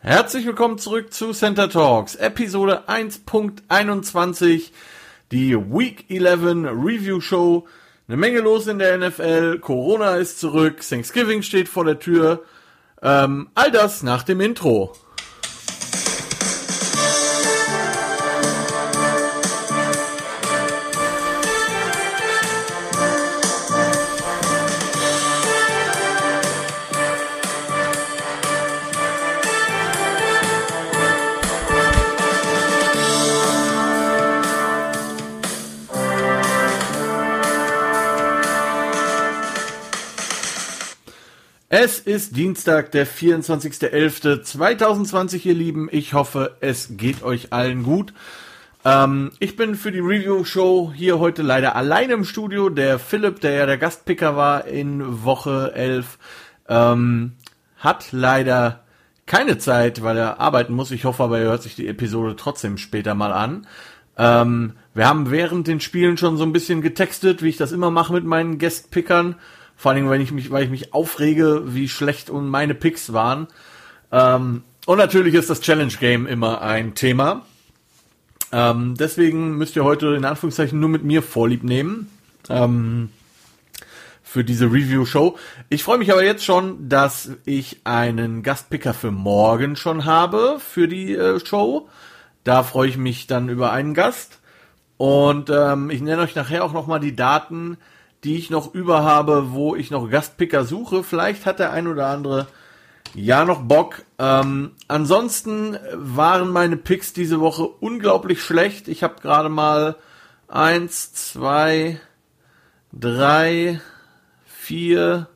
Herzlich willkommen zurück zu Center Talks, Episode 1.21, die Week 11 Review Show. Eine Menge los in der NFL, Corona ist zurück, Thanksgiving steht vor der Tür. Ähm, all das nach dem Intro. Ist Dienstag, der 24.11.2020, ihr Lieben. Ich hoffe, es geht euch allen gut. Ähm, ich bin für die Review-Show hier heute leider alleine im Studio. Der Philipp, der ja der Gastpicker war in Woche 11, ähm, hat leider keine Zeit, weil er arbeiten muss. Ich hoffe aber, er hört sich die Episode trotzdem später mal an. Ähm, wir haben während den Spielen schon so ein bisschen getextet, wie ich das immer mache mit meinen Guestpickern. Vor allem, wenn ich mich, weil ich mich aufrege, wie schlecht und meine Picks waren. Ähm, und natürlich ist das Challenge Game immer ein Thema. Ähm, deswegen müsst ihr heute in Anführungszeichen nur mit mir Vorlieb nehmen. Ähm, für diese Review-Show. Ich freue mich aber jetzt schon, dass ich einen Gastpicker für morgen schon habe für die äh, Show. Da freue ich mich dann über einen Gast. Und ähm, ich nenne euch nachher auch nochmal die Daten, die ich noch über habe, wo ich noch Gastpicker suche. Vielleicht hat der ein oder andere ja noch Bock. Ähm, ansonsten waren meine Picks diese Woche unglaublich schlecht. Ich habe gerade mal eins, zwei, drei, vier,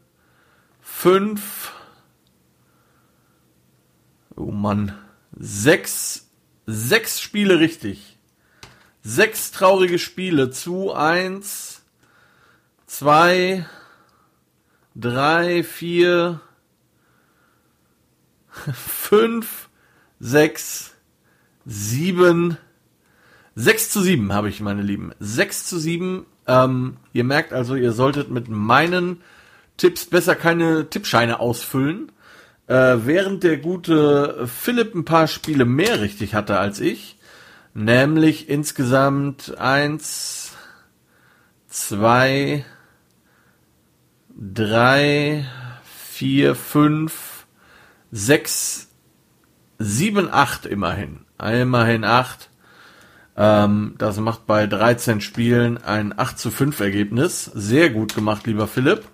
fünf, oh Mann, sechs, sechs Spiele richtig. Sechs traurige Spiele zu eins, zwei, drei, vier, fünf, sechs, sieben, sechs zu sieben habe ich, meine Lieben. Sechs zu sieben. Ähm, ihr merkt also, ihr solltet mit meinen Tipps besser keine Tippscheine ausfüllen. Äh, während der gute Philipp ein paar Spiele mehr richtig hatte als ich. Nämlich insgesamt eins, zwei, drei, vier, fünf, sechs, sieben, acht immerhin. Immerhin acht. Ähm, das macht bei 13 Spielen ein 8 zu 5 Ergebnis. Sehr gut gemacht, lieber Philipp.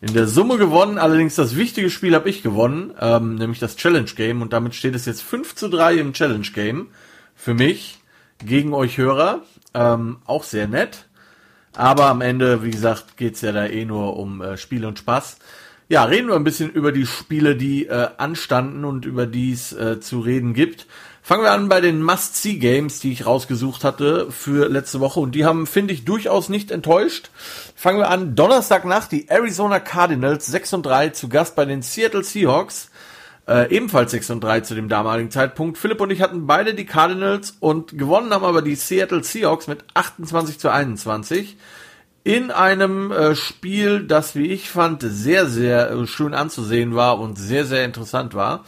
In der Summe gewonnen, allerdings das wichtige Spiel habe ich gewonnen, ähm, nämlich das Challenge Game und damit steht es jetzt 5 zu 3 im Challenge Game. Für mich, gegen euch Hörer. Ähm, auch sehr nett. Aber am Ende, wie gesagt, geht's ja da eh nur um äh, Spiel und Spaß. Ja, reden wir ein bisschen über die Spiele, die äh, anstanden und über die es äh, zu reden gibt. Fangen wir an bei den Must-See-Games, die ich rausgesucht hatte für letzte Woche. Und die haben, finde ich, durchaus nicht enttäuscht. Fangen wir an. Donnerstagnacht, die Arizona Cardinals 6 und 3 zu Gast bei den Seattle Seahawks. Äh, ebenfalls 6 und 3 zu dem damaligen Zeitpunkt. Philipp und ich hatten beide die Cardinals und gewonnen haben aber die Seattle Seahawks mit 28 zu 21 in einem äh, Spiel, das, wie ich fand, sehr, sehr äh, schön anzusehen war und sehr, sehr interessant war.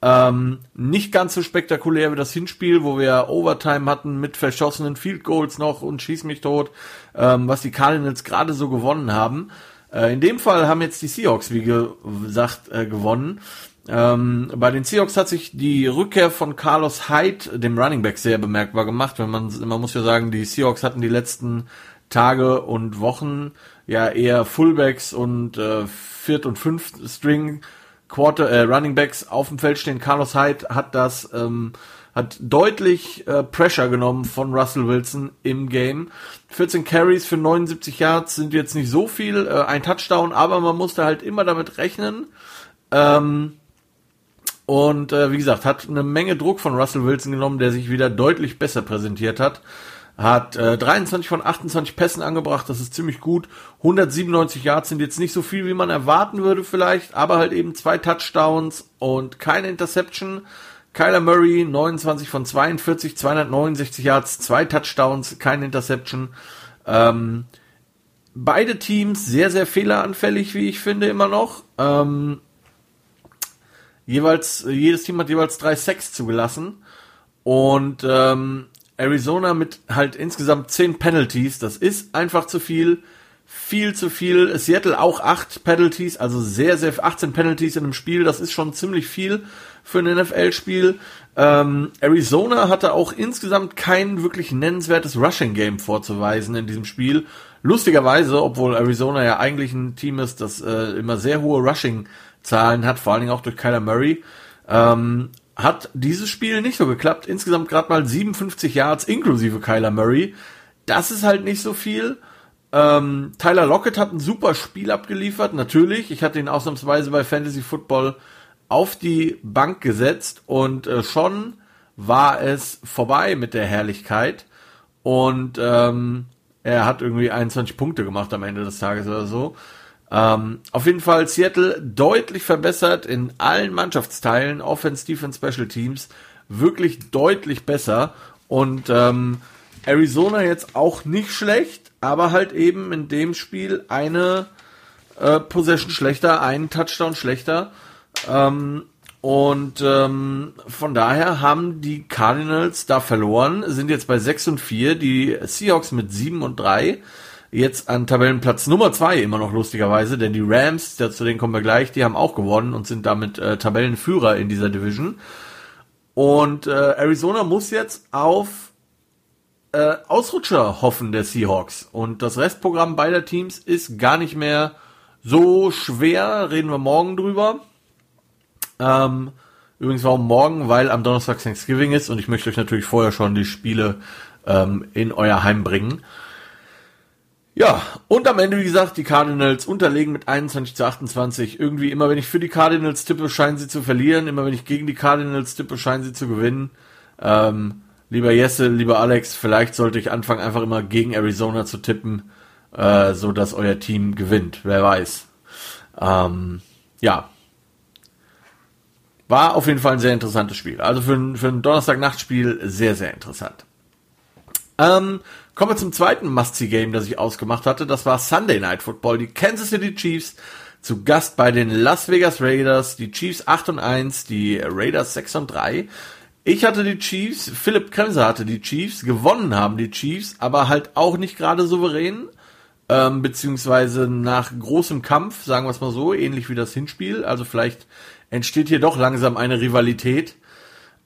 Ähm, nicht ganz so spektakulär wie das Hinspiel, wo wir Overtime hatten mit verschossenen Field Goals noch und schieß mich tot, ähm, was die Cardinals gerade so gewonnen haben. Äh, in dem Fall haben jetzt die Seahawks, wie gesagt, äh, gewonnen. Ähm, bei den Seahawks hat sich die Rückkehr von Carlos Hyde, dem Running Back, sehr bemerkbar gemacht. Wenn man, man muss ja sagen, die Seahawks hatten die letzten Tage und Wochen ja eher Fullbacks und äh, Viert- und Fünft-String Quarter äh, Running Backs auf dem Feld stehen. Carlos Hyde hat das ähm, hat deutlich äh, Pressure genommen von Russell Wilson im Game. 14 Carries für 79 Yards sind jetzt nicht so viel, äh, ein Touchdown, aber man musste halt immer damit rechnen. Ähm, und äh, wie gesagt, hat eine Menge Druck von Russell Wilson genommen, der sich wieder deutlich besser präsentiert hat. Hat äh, 23 von 28 Pässen angebracht, das ist ziemlich gut. 197 Yards sind jetzt nicht so viel, wie man erwarten würde vielleicht, aber halt eben zwei Touchdowns und keine Interception. Kyler Murray 29 von 42, 269 Yards, zwei Touchdowns, keine Interception. Ähm, beide Teams sehr, sehr fehleranfällig, wie ich finde, immer noch. Ähm, jeweils, jedes Team hat jeweils drei Sacks zugelassen. Und ähm, Arizona mit halt insgesamt zehn Penalties, das ist einfach zu viel. Viel zu viel. Seattle auch acht Penalties, also sehr, sehr 18 Penalties in einem Spiel, das ist schon ziemlich viel für ein NFL-Spiel. Ähm, Arizona hatte auch insgesamt kein wirklich nennenswertes Rushing-Game vorzuweisen in diesem Spiel. Lustigerweise, obwohl Arizona ja eigentlich ein Team ist, das äh, immer sehr hohe Rushing-Zahlen hat, vor allen Dingen auch durch Kyler Murray, ähm, hat dieses Spiel nicht so geklappt. Insgesamt gerade mal 57 Yards inklusive Kyler Murray. Das ist halt nicht so viel. Ähm, Tyler Lockett hat ein super Spiel abgeliefert, natürlich. Ich hatte ihn ausnahmsweise bei Fantasy Football auf die Bank gesetzt und äh, schon war es vorbei mit der Herrlichkeit. Und ähm, er hat irgendwie 21 Punkte gemacht am Ende des Tages oder so. Ähm, auf jeden Fall Seattle deutlich verbessert in allen Mannschaftsteilen, Offense, Defense, Special Teams, wirklich deutlich besser. Und ähm, Arizona jetzt auch nicht schlecht, aber halt eben in dem Spiel eine äh, Possession schlechter, einen Touchdown schlechter. Ähm, und ähm, von daher haben die Cardinals da verloren, sind jetzt bei 6 und 4, die Seahawks mit 7 und 3, jetzt an Tabellenplatz Nummer 2 immer noch lustigerweise, denn die Rams, zu denen kommen wir gleich, die haben auch gewonnen und sind damit äh, Tabellenführer in dieser Division. Und äh, Arizona muss jetzt auf äh, Ausrutscher hoffen der Seahawks. Und das Restprogramm beider Teams ist gar nicht mehr so schwer, reden wir morgen drüber. Ähm, übrigens warum morgen, weil am Donnerstag Thanksgiving ist und ich möchte euch natürlich vorher schon die Spiele ähm, in euer Heim bringen. Ja, und am Ende, wie gesagt, die Cardinals unterlegen mit 21 zu 28. Irgendwie immer, wenn ich für die Cardinals tippe, scheinen sie zu verlieren. Immer, wenn ich gegen die Cardinals tippe, scheinen sie zu gewinnen. Ähm, lieber Jesse, lieber Alex, vielleicht sollte ich anfangen, einfach immer gegen Arizona zu tippen, äh, so dass euer Team gewinnt. Wer weiß. Ähm, ja, war auf jeden Fall ein sehr interessantes Spiel. Also für ein, für ein Donnerstag-Nachtspiel sehr, sehr interessant. Ähm, kommen wir zum zweiten Must-See-Game, das ich ausgemacht hatte. Das war Sunday Night Football. Die Kansas City Chiefs zu Gast bei den Las Vegas Raiders. Die Chiefs 8 und 1, die Raiders 6 und 3. Ich hatte die Chiefs, Philipp Kremser hatte die Chiefs, gewonnen haben die Chiefs, aber halt auch nicht gerade souverän, ähm, beziehungsweise nach großem Kampf, sagen wir es mal so, ähnlich wie das Hinspiel. Also vielleicht entsteht hier doch langsam eine Rivalität.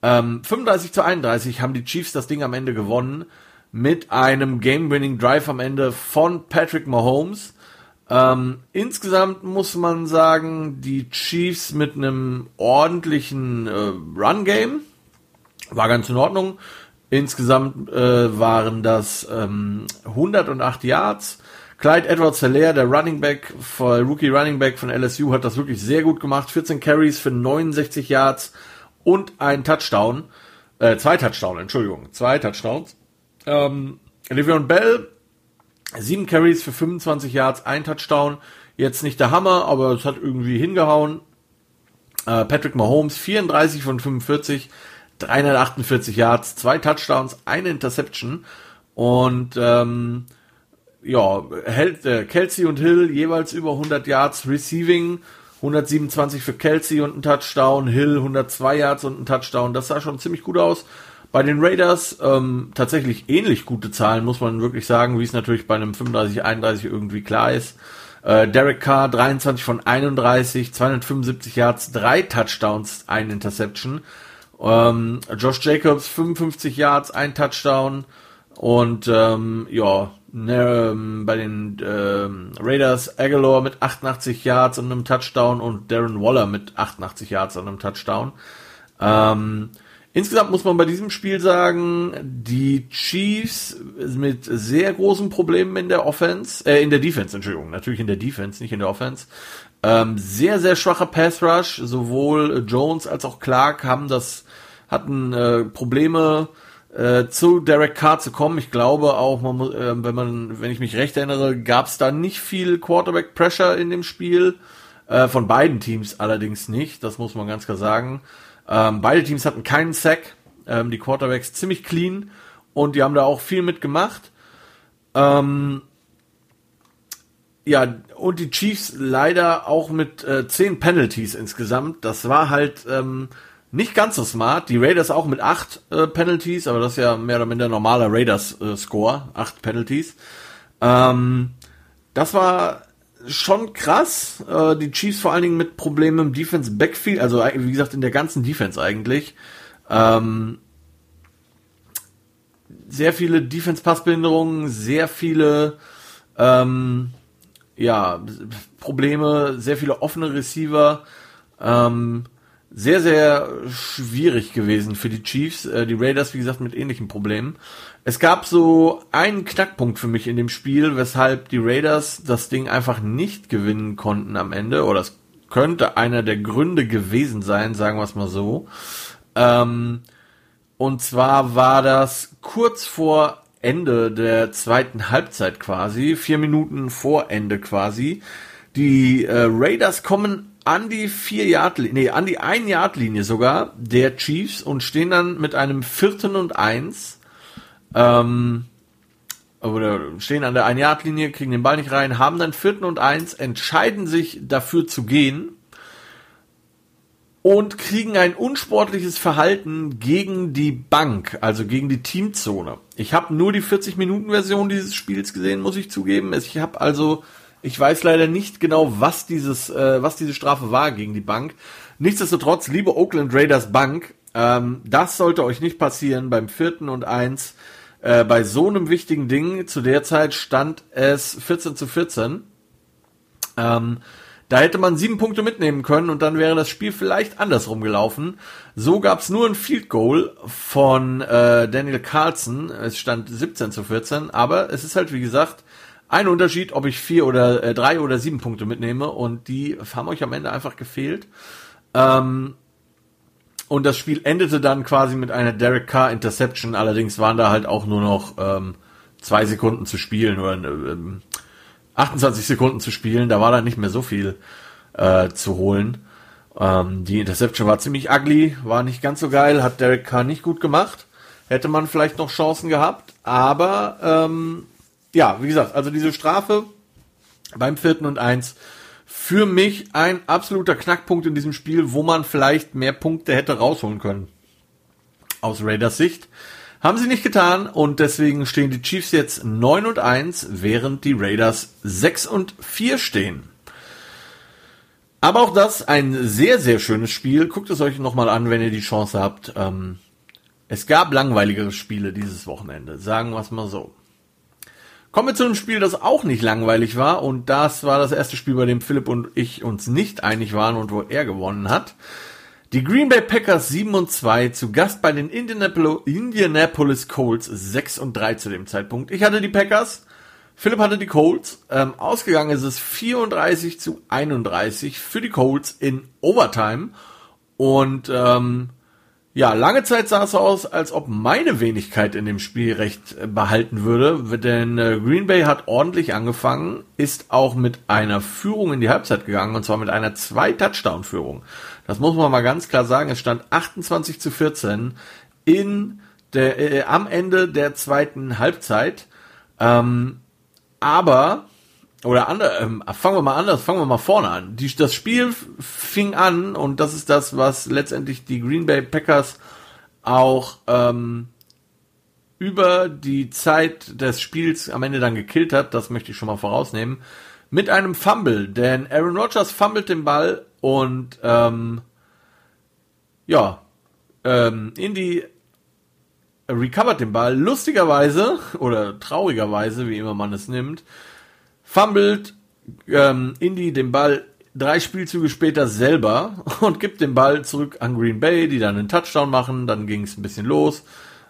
Ähm, 35 zu 31 haben die Chiefs das Ding am Ende gewonnen mit einem Game-Winning Drive am Ende von Patrick Mahomes. Ähm, insgesamt muss man sagen, die Chiefs mit einem ordentlichen äh, Run-Game war ganz in Ordnung. Insgesamt äh, waren das ähm, 108 Yards. Clyde Edwards Hilaire, der Running Back, Rookie Running Back von LSU, hat das wirklich sehr gut gemacht. 14 Carries für 69 Yards und ein Touchdown. Äh, zwei Touchdowns, Entschuldigung. Zwei Touchdowns. Ähm, Le'Veon Bell, sieben Carries für 25 Yards, ein Touchdown. Jetzt nicht der Hammer, aber es hat irgendwie hingehauen. Äh, Patrick Mahomes, 34 von 45, 348 Yards, zwei Touchdowns, eine Interception. Und ähm, ja, äh, Kelsey und Hill jeweils über 100 Yards Receiving, 127 für Kelsey und ein Touchdown, Hill 102 Yards und ein Touchdown. Das sah schon ziemlich gut aus. Bei den Raiders ähm, tatsächlich ähnlich gute Zahlen, muss man wirklich sagen, wie es natürlich bei einem 35-31 irgendwie klar ist. Äh, Derek Carr 23 von 31, 275 Yards, drei Touchdowns, ein Interception. Ähm, Josh Jacobs 55 Yards, ein Touchdown. Und ähm, ja, ne, ähm, bei den ähm, Raiders Aguilar mit 88 Yards und einem Touchdown und Darren Waller mit 88 Yards und einem Touchdown. Ähm, insgesamt muss man bei diesem Spiel sagen, die Chiefs mit sehr großen Problemen in der Offense, äh, in der Defense, Entschuldigung, natürlich in der Defense, nicht in der Offense. Ähm, sehr, sehr schwacher Pass Rush, sowohl Jones als auch Clark haben das, hatten äh, Probleme, äh, zu Derek Carr zu kommen. Ich glaube auch, man muss, äh, wenn man, wenn ich mich recht erinnere, gab es da nicht viel Quarterback Pressure in dem Spiel. Äh, von beiden Teams allerdings nicht. Das muss man ganz klar sagen. Ähm, beide Teams hatten keinen Sack. Ähm, die Quarterbacks ziemlich clean und die haben da auch viel mitgemacht. Ähm, ja, und die Chiefs leider auch mit äh, zehn Penalties insgesamt. Das war halt ähm, nicht ganz so smart. Die Raiders auch mit acht äh, Penalties, aber das ist ja mehr oder minder normaler Raiders-Score, äh, acht Penalties. Ähm, das war schon krass. Äh, die Chiefs vor allen Dingen mit Problemen im Defense Backfield, also wie gesagt in der ganzen Defense eigentlich. Ähm, sehr viele Defense-Passbehinderungen, sehr viele ähm, ja, Probleme, sehr viele offene Receiver. Ähm, sehr, sehr schwierig gewesen für die Chiefs. Äh, die Raiders, wie gesagt, mit ähnlichen Problemen. Es gab so einen Knackpunkt für mich in dem Spiel, weshalb die Raiders das Ding einfach nicht gewinnen konnten am Ende. Oder es könnte einer der Gründe gewesen sein, sagen wir es mal so. Ähm, und zwar war das kurz vor Ende der zweiten Halbzeit quasi, vier Minuten vor Ende quasi. Die äh, Raiders kommen an die vier Yard nee, an die ein Yard Linie sogar der Chiefs und stehen dann mit einem vierten und eins ähm, oder stehen an der ein Yard Linie, kriegen den Ball nicht rein, haben dann vierten und eins, entscheiden sich dafür zu gehen und kriegen ein unsportliches Verhalten gegen die Bank, also gegen die Teamzone. Ich habe nur die 40-Minuten-Version dieses Spiels gesehen, muss ich zugeben. Ich habe also, ich weiß leider nicht genau, was dieses, äh, was diese Strafe war gegen die Bank. Nichtsdestotrotz, liebe Oakland Raiders Bank, ähm, das sollte euch nicht passieren beim vierten und eins. Äh, bei so einem wichtigen Ding, zu der Zeit stand es 14 zu 14. Ähm, da hätte man sieben Punkte mitnehmen können und dann wäre das Spiel vielleicht andersrum gelaufen. So gab's nur ein Field Goal von äh, Daniel Carlson. Es stand 17 zu 14, aber es ist halt wie gesagt ein Unterschied, ob ich vier oder äh, drei oder sieben Punkte mitnehme und die haben euch am Ende einfach gefehlt. Ähm, und das Spiel endete dann quasi mit einer Derek Carr Interception. Allerdings waren da halt auch nur noch ähm, zwei Sekunden zu spielen oder ähm, 28 Sekunden zu spielen, da war dann nicht mehr so viel äh, zu holen. Ähm, die Interception war ziemlich ugly, war nicht ganz so geil, hat Derek Carr nicht gut gemacht. Hätte man vielleicht noch Chancen gehabt, aber ähm, ja, wie gesagt, also diese Strafe beim vierten und eins für mich ein absoluter Knackpunkt in diesem Spiel, wo man vielleicht mehr Punkte hätte rausholen können. Aus Raiders Sicht. Haben sie nicht getan und deswegen stehen die Chiefs jetzt 9 und 1, während die Raiders 6 und 4 stehen. Aber auch das ein sehr, sehr schönes Spiel. Guckt es euch nochmal an, wenn ihr die Chance habt. Ähm, es gab langweiligere Spiele dieses Wochenende, sagen wir es mal so. Kommen wir zu einem Spiel, das auch nicht langweilig war und das war das erste Spiel, bei dem Philipp und ich uns nicht einig waren und wo er gewonnen hat. Die Green Bay Packers 7 und 2 zu Gast bei den Indianapolis Colts 6 und 3 zu dem Zeitpunkt. Ich hatte die Packers, Philipp hatte die Colts. Ähm, ausgegangen ist es 34 zu 31 für die Colts in Overtime. Und ähm, ja, lange Zeit sah es aus, als ob meine Wenigkeit in dem Spiel recht äh, behalten würde, denn äh, Green Bay hat ordentlich angefangen, ist auch mit einer Führung in die Halbzeit gegangen, und zwar mit einer Zwei-Touchdown-Führung. Das muss man mal ganz klar sagen. Es stand 28 zu 14 in der, äh, am Ende der zweiten Halbzeit. Ähm, aber, oder andere, ähm, fangen wir mal anders, fangen wir mal vorne an. Die, das Spiel fing an und das ist das, was letztendlich die Green Bay Packers auch ähm, über die Zeit des Spiels am Ende dann gekillt hat. Das möchte ich schon mal vorausnehmen. Mit einem Fumble, denn Aaron Rodgers fummelt den Ball und ähm, ja, ähm, Indy recovert den Ball lustigerweise oder traurigerweise, wie immer man es nimmt, fummelt ähm, Indy den Ball drei Spielzüge später selber und gibt den Ball zurück an Green Bay, die dann einen Touchdown machen. Dann ging es ein bisschen los.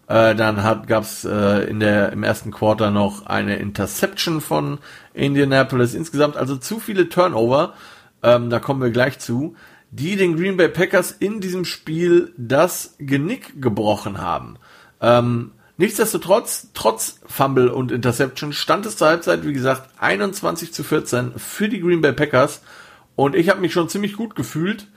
Äh, dann hat gab's äh, in der im ersten Quarter noch eine Interception von Indianapolis. Insgesamt also zu viele Turnover ähm, da kommen wir gleich zu, die den Green Bay Packers in diesem Spiel das Genick gebrochen haben. Ähm, nichtsdestotrotz, trotz Fumble und Interception, stand es zur Halbzeit, wie gesagt, 21 zu 14 für die Green Bay Packers. Und ich habe mich schon ziemlich gut gefühlt.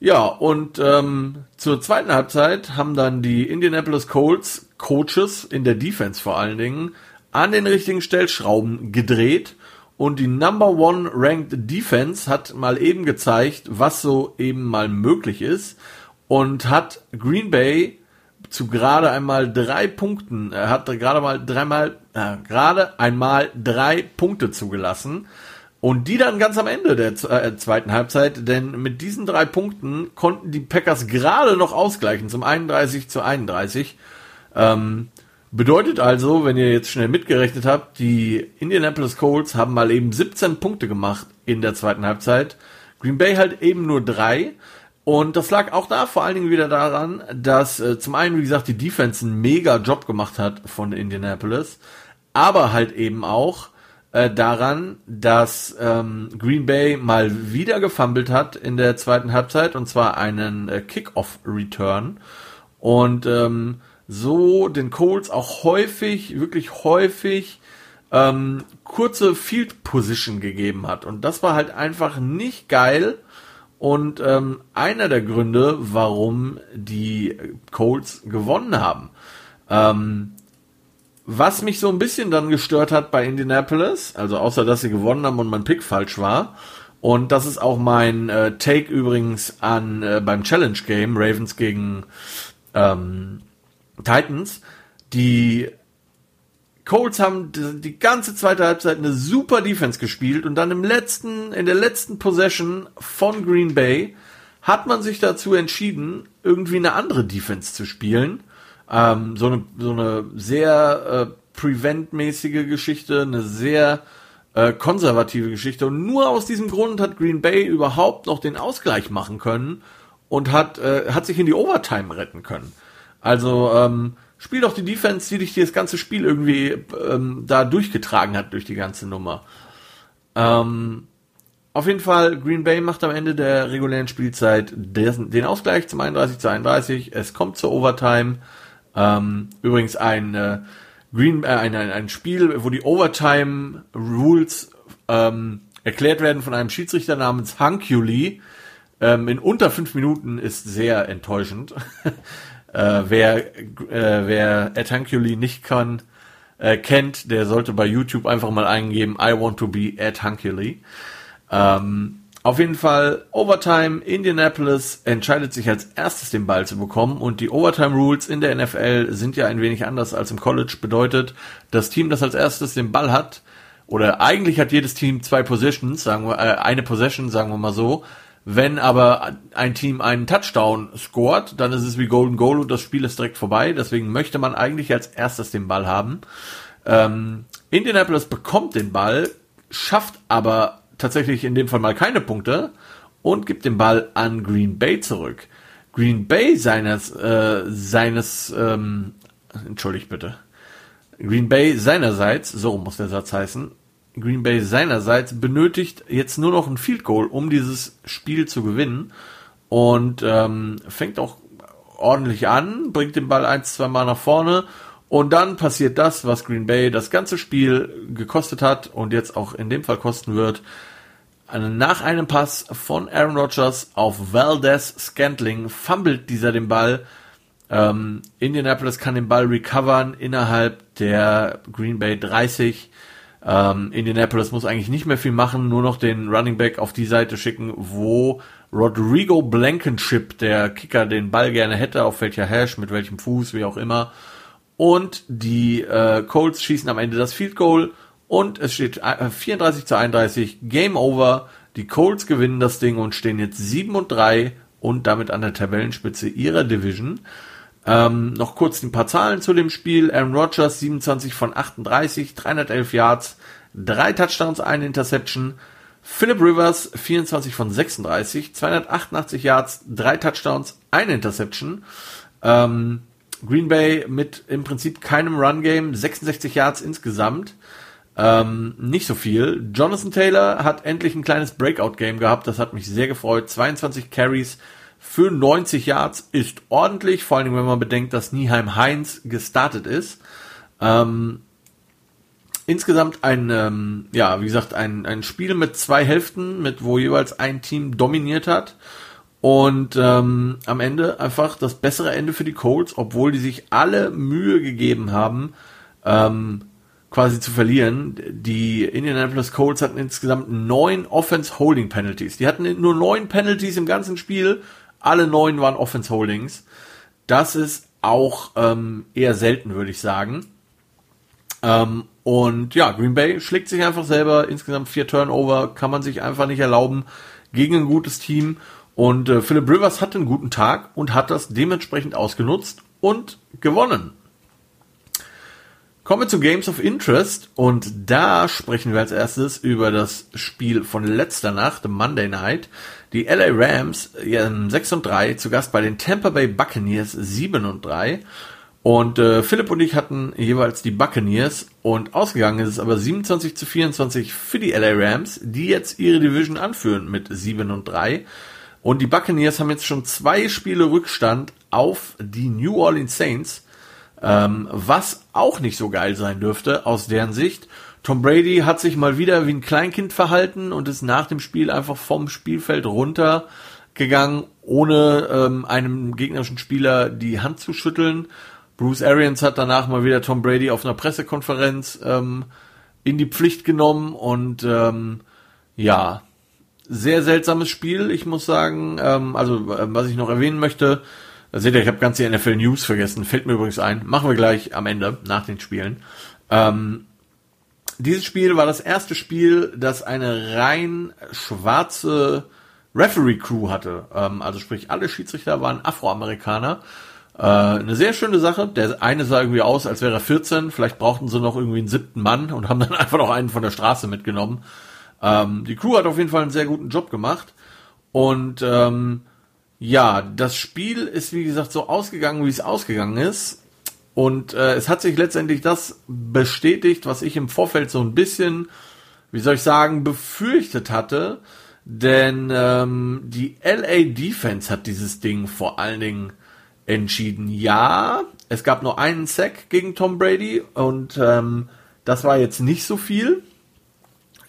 Ja, und ähm, zur zweiten Halbzeit haben dann die Indianapolis Colts Coaches in der Defense vor allen Dingen an den richtigen Stellschrauben gedreht Und die Number One Ranked Defense hat mal eben gezeigt, was so eben mal möglich ist. Und hat Green Bay zu gerade einmal drei Punkten, er hat gerade mal dreimal, äh, gerade einmal drei Punkte zugelassen. Und die dann ganz am Ende der äh, zweiten Halbzeit, denn mit diesen drei Punkten konnten die Packers gerade noch ausgleichen zum 31 zu 31. Ähm, bedeutet also, wenn ihr jetzt schnell mitgerechnet habt, die Indianapolis Colts haben mal eben 17 Punkte gemacht in der zweiten Halbzeit. Green Bay halt eben nur drei. Und das lag auch da vor allen Dingen wieder daran, dass äh, zum einen, wie gesagt, die Defense einen mega Job gemacht hat von Indianapolis, aber halt eben auch äh, daran, dass ähm, Green Bay mal wieder gefummelt hat in der zweiten Halbzeit und zwar einen äh, Kickoff-Return. Und ähm, so den Colts auch häufig, wirklich häufig ähm, kurze Field Position gegeben hat. Und das war halt einfach nicht geil und ähm, einer der Gründe, warum die Colts gewonnen haben. Ähm, was mich so ein bisschen dann gestört hat bei Indianapolis, also außer dass sie gewonnen haben und mein Pick falsch war, und das ist auch mein äh, Take übrigens an äh, beim Challenge Game Ravens gegen ähm, Titans. Die Colts haben die ganze zweite Halbzeit eine super Defense gespielt und dann im letzten, in der letzten Possession von Green Bay hat man sich dazu entschieden, irgendwie eine andere Defense zu spielen. Ähm, so, eine, so eine sehr äh, Prevent-mäßige Geschichte, eine sehr äh, konservative Geschichte. Und nur aus diesem Grund hat Green Bay überhaupt noch den Ausgleich machen können und hat, äh, hat sich in die Overtime retten können. Also ähm, spiel doch die Defense, die dich das ganze Spiel irgendwie ähm, da durchgetragen hat durch die ganze Nummer. Ähm, auf jeden Fall, Green Bay macht am Ende der regulären Spielzeit den, den Ausgleich zum 31 zu 31. Es kommt zur Overtime. Ähm, übrigens ein äh, Green, äh, ein, ein, ein Spiel, wo die Overtime Rules ähm, erklärt werden von einem Schiedsrichter namens Hankuli. Ähm, in unter fünf Minuten ist sehr enttäuschend. Äh, wer, äh, wer Ed Hankuli nicht kann, äh, kennt, der sollte bei YouTube einfach mal eingeben, I want to be Ed Hankuli. Ähm, auf jeden Fall, Overtime, Indianapolis entscheidet sich als erstes den Ball zu bekommen und die Overtime Rules in der NFL sind ja ein wenig anders als im College. Bedeutet, das Team, das als erstes den Ball hat, oder eigentlich hat jedes Team zwei Possessions, sagen wir, äh, eine Possession, sagen wir mal so, wenn aber ein Team einen Touchdown scored, dann ist es wie Golden Goal und das Spiel ist direkt vorbei. Deswegen möchte man eigentlich als erstes den Ball haben. Ähm, Indianapolis bekommt den Ball, schafft aber tatsächlich in dem Fall mal keine Punkte und gibt den Ball an Green Bay zurück. Green Bay seines, äh, seines, ähm, entschuldigt bitte. Green Bay seinerseits, so muss der Satz heißen, Green Bay seinerseits benötigt jetzt nur noch ein Field Goal, um dieses Spiel zu gewinnen und ähm, fängt auch ordentlich an, bringt den Ball ein, zwei Mal nach vorne und dann passiert das, was Green Bay das ganze Spiel gekostet hat und jetzt auch in dem Fall kosten wird. Nach einem Pass von Aaron Rodgers auf Valdez Scantling fummelt dieser den Ball. Ähm, Indianapolis kann den Ball recovern innerhalb der Green Bay 30 ähm, Indianapolis muss eigentlich nicht mehr viel machen, nur noch den Running Back auf die Seite schicken, wo Rodrigo Blankenship, der Kicker, den Ball gerne hätte, auf welcher Hash, mit welchem Fuß, wie auch immer. Und die äh, Colts schießen am Ende das Field Goal und es steht äh, 34 zu 31, Game Over. Die Colts gewinnen das Ding und stehen jetzt 7 und 3 und damit an der Tabellenspitze ihrer Division. Ähm, noch kurz ein paar Zahlen zu dem Spiel. Aaron Rodgers 27 von 38, 311 Yards, drei Touchdowns, eine Interception. Philip Rivers 24 von 36, 288 Yards, drei Touchdowns, eine Interception. Ähm, Green Bay mit im Prinzip keinem Run Game, 66 Yards insgesamt. Ähm, nicht so viel. Jonathan Taylor hat endlich ein kleines Breakout Game gehabt, das hat mich sehr gefreut. 22 Carries, für 90 Yards ist ordentlich, vor allem wenn man bedenkt, dass Nieheim Heinz gestartet ist. Ähm, insgesamt ein, ähm, ja, wie gesagt, ein, ein Spiel mit zwei Hälften, mit wo jeweils ein Team dominiert hat. Und ähm, am Ende einfach das bessere Ende für die Colts, obwohl die sich alle Mühe gegeben haben, ähm, quasi zu verlieren. Die Indianapolis Colts hatten insgesamt neun Offense Holding Penalties. Die hatten nur neun Penalties im ganzen Spiel. Alle neun waren Offense Holdings. Das ist auch ähm, eher selten, würde ich sagen. Ähm, und ja, Green Bay schlägt sich einfach selber. Insgesamt vier Turnover kann man sich einfach nicht erlauben gegen ein gutes Team. Und äh, Philip Rivers hatte einen guten Tag und hat das dementsprechend ausgenutzt und gewonnen. Kommen wir zu Games of Interest und da sprechen wir als erstes über das Spiel von letzter Nacht, Monday Night. Die LA Rams 6 und 3 zu Gast bei den Tampa Bay Buccaneers 7 und 3. Und äh, Philipp und ich hatten jeweils die Buccaneers und ausgegangen ist es aber 27 zu 24 für die LA Rams, die jetzt ihre Division anführen mit 7 und 3. Und die Buccaneers haben jetzt schon zwei Spiele Rückstand auf die New Orleans Saints, ähm, was auch nicht so geil sein dürfte aus deren Sicht. Tom Brady hat sich mal wieder wie ein Kleinkind verhalten und ist nach dem Spiel einfach vom Spielfeld runtergegangen, ohne ähm, einem gegnerischen Spieler die Hand zu schütteln. Bruce Arians hat danach mal wieder Tom Brady auf einer Pressekonferenz ähm, in die Pflicht genommen und ähm, ja, sehr seltsames Spiel, ich muss sagen. Ähm, also, äh, was ich noch erwähnen möchte, seht ihr, ich habe ganz die NFL News vergessen, fällt mir übrigens ein. Machen wir gleich am Ende, nach den Spielen. Ähm, dieses Spiel war das erste Spiel, das eine rein schwarze Referee-Crew hatte. Ähm, also sprich, alle Schiedsrichter waren Afroamerikaner. Äh, eine sehr schöne Sache. Der eine sah irgendwie aus, als wäre er 14. Vielleicht brauchten sie noch irgendwie einen siebten Mann und haben dann einfach noch einen von der Straße mitgenommen. Ähm, die Crew hat auf jeden Fall einen sehr guten Job gemacht. Und ähm, ja, das Spiel ist wie gesagt so ausgegangen, wie es ausgegangen ist. Und äh, es hat sich letztendlich das bestätigt, was ich im Vorfeld so ein bisschen, wie soll ich sagen, befürchtet hatte. Denn ähm, die LA Defense hat dieses Ding vor allen Dingen entschieden. Ja, es gab nur einen Sack gegen Tom Brady und ähm, das war jetzt nicht so viel,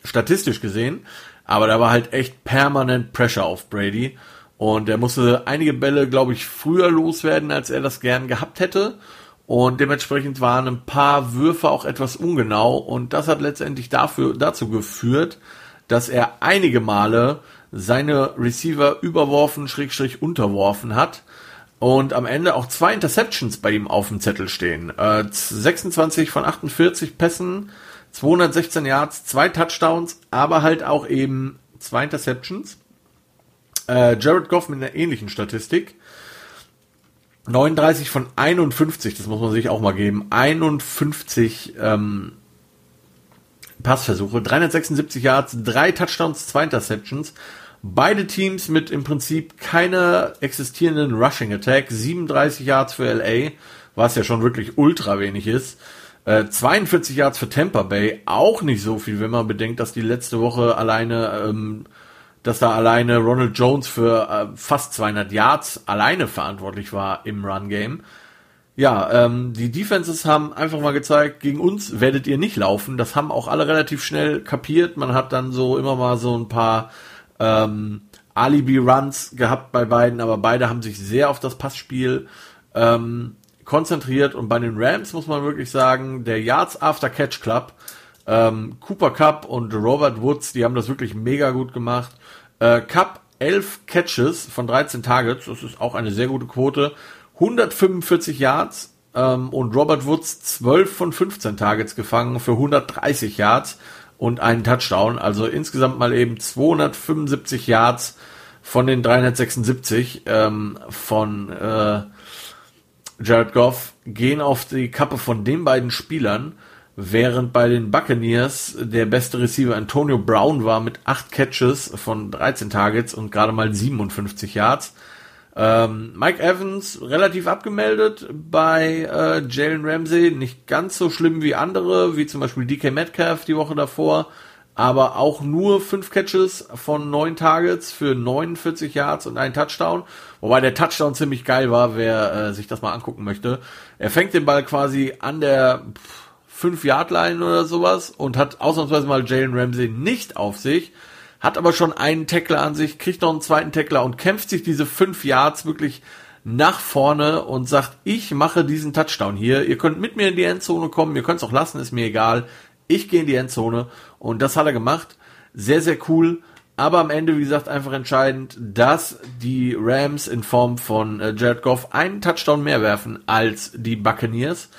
statistisch gesehen, aber da war halt echt permanent Pressure auf Brady und er musste einige Bälle, glaube ich, früher loswerden, als er das gern gehabt hätte. Und dementsprechend waren ein paar Würfe auch etwas ungenau und das hat letztendlich dafür, dazu geführt, dass er einige Male seine Receiver überworfen, schrägstrich unterworfen hat und am Ende auch zwei Interceptions bei ihm auf dem Zettel stehen. Äh, 26 von 48 Pässen, 216 Yards, zwei Touchdowns, aber halt auch eben zwei Interceptions. Äh, Jared Goff mit einer ähnlichen Statistik. 39 von 51, das muss man sich auch mal geben. 51 ähm, Passversuche, 376 Yards, drei Touchdowns, zwei Interceptions. Beide Teams mit im Prinzip keiner existierenden Rushing Attack. 37 Yards für LA, was ja schon wirklich ultra wenig ist. Äh, 42 Yards für Tampa Bay, auch nicht so viel, wenn man bedenkt, dass die letzte Woche alleine, ähm, dass da alleine Ronald Jones für äh, fast 200 Yards alleine verantwortlich war im Run Game. Ja, ähm, die Defenses haben einfach mal gezeigt, gegen uns werdet ihr nicht laufen. Das haben auch alle relativ schnell kapiert. Man hat dann so immer mal so ein paar ähm, Alibi-Runs gehabt bei beiden, aber beide haben sich sehr auf das Passspiel ähm, konzentriert und bei den Rams muss man wirklich sagen, der Yards After Catch Club, ähm, Cooper Cup und Robert Woods, die haben das wirklich mega gut gemacht. Äh, Cup 11 Catches von 13 Targets, das ist auch eine sehr gute Quote, 145 Yards ähm, und Robert Woods 12 von 15 Targets gefangen für 130 Yards und einen Touchdown. Also insgesamt mal eben 275 Yards von den 376 ähm, von äh, Jared Goff gehen auf die Kappe von den beiden Spielern, während bei den Buccaneers der beste Receiver Antonio Brown war mit 8 Catches von 13 Targets und gerade mal 57 Yards. Ähm, Mike Evans relativ abgemeldet bei äh, Jalen Ramsey, nicht ganz so schlimm wie andere, wie zum Beispiel DK Metcalf die Woche davor, aber auch nur fünf Catches von neun Targets für 49 Yards und ein Touchdown. Wobei der Touchdown ziemlich geil war, wer äh, sich das mal angucken möchte. Er fängt den Ball quasi an der 5-Yard-Line oder sowas und hat ausnahmsweise mal Jalen Ramsey nicht auf sich hat aber schon einen Tackler an sich, kriegt noch einen zweiten Tackler und kämpft sich diese fünf Yards wirklich nach vorne und sagt, ich mache diesen Touchdown hier. Ihr könnt mit mir in die Endzone kommen, ihr könnt es auch lassen, ist mir egal. Ich gehe in die Endzone und das hat er gemacht. Sehr, sehr cool. Aber am Ende, wie gesagt, einfach entscheidend, dass die Rams in Form von äh, Jared Goff einen Touchdown mehr werfen als die Buccaneers.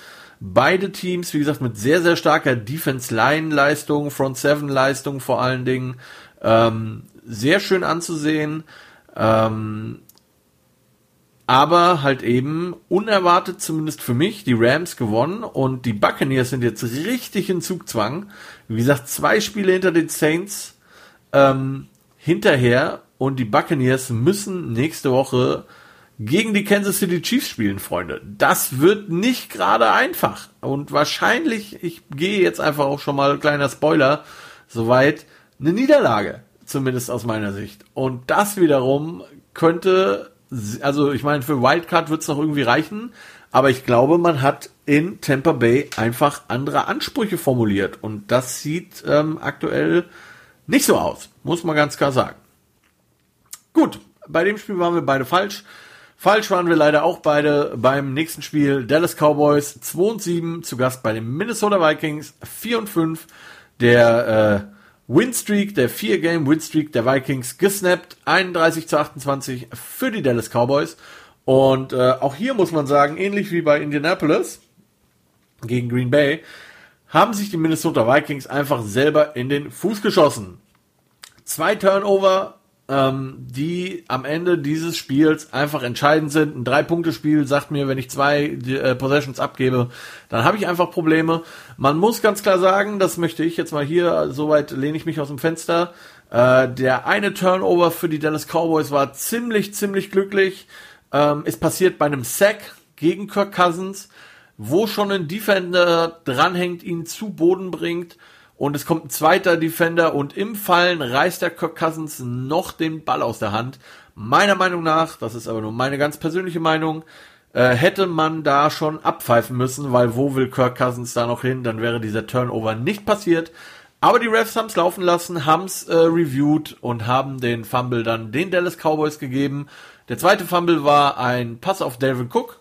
Beide Teams, wie gesagt, mit sehr, sehr starker Defense-Line-Leistung, Front-Seven-Leistung vor allen Dingen. Ähm, sehr schön anzusehen. Ähm, aber halt eben unerwartet, zumindest für mich, die Rams gewonnen und die Buccaneers sind jetzt richtig in Zugzwang. Wie gesagt, zwei Spiele hinter den Saints ähm, hinterher und die Buccaneers müssen nächste Woche gegen die Kansas City Chiefs spielen, Freunde. Das wird nicht gerade einfach. Und wahrscheinlich, ich gehe jetzt einfach auch schon mal, kleiner Spoiler, soweit, eine Niederlage. Zumindest aus meiner Sicht. Und das wiederum könnte, also ich meine, für Wildcard wird es noch irgendwie reichen, aber ich glaube, man hat in Tampa Bay einfach andere Ansprüche formuliert. Und das sieht ähm, aktuell nicht so aus, muss man ganz klar sagen. Gut, bei dem Spiel waren wir beide falsch. Falsch waren wir leider auch beide beim nächsten Spiel. Dallas Cowboys 2 und 7 zu Gast bei den Minnesota Vikings 4 und 5. Der äh, Winstreak, der 4-Game-Winstreak der Vikings gesnappt. 31 zu 28 für die Dallas Cowboys. Und äh, auch hier muss man sagen, ähnlich wie bei Indianapolis gegen Green Bay, haben sich die Minnesota Vikings einfach selber in den Fuß geschossen. Zwei Turnover, ähm, die am Ende dieses Spiels einfach entscheidend sind. Ein Drei-Punkte-Spiel sagt mir, wenn ich zwei äh, Possessions abgebe, dann habe ich einfach Probleme. Man muss ganz klar sagen, das möchte ich jetzt mal hier, soweit lehne ich mich aus dem Fenster. Äh, der eine Turnover für die Dallas Cowboys war ziemlich, ziemlich glücklich. Ähm, ist passiert bei einem Sack gegen Kirk Cousins wo schon ein Defender dranhängt, ihn zu Boden bringt und es kommt ein zweiter Defender und im Fallen reißt der Kirk Cousins noch den Ball aus der Hand. Meiner Meinung nach, das ist aber nur meine ganz persönliche Meinung, äh, hätte man da schon abpfeifen müssen, weil wo will Kirk Cousins da noch hin? Dann wäre dieser Turnover nicht passiert. Aber die Refs haben es laufen lassen, haben es äh, reviewed und haben den Fumble dann den Dallas Cowboys gegeben. Der zweite Fumble war ein Pass auf Delvin Cook,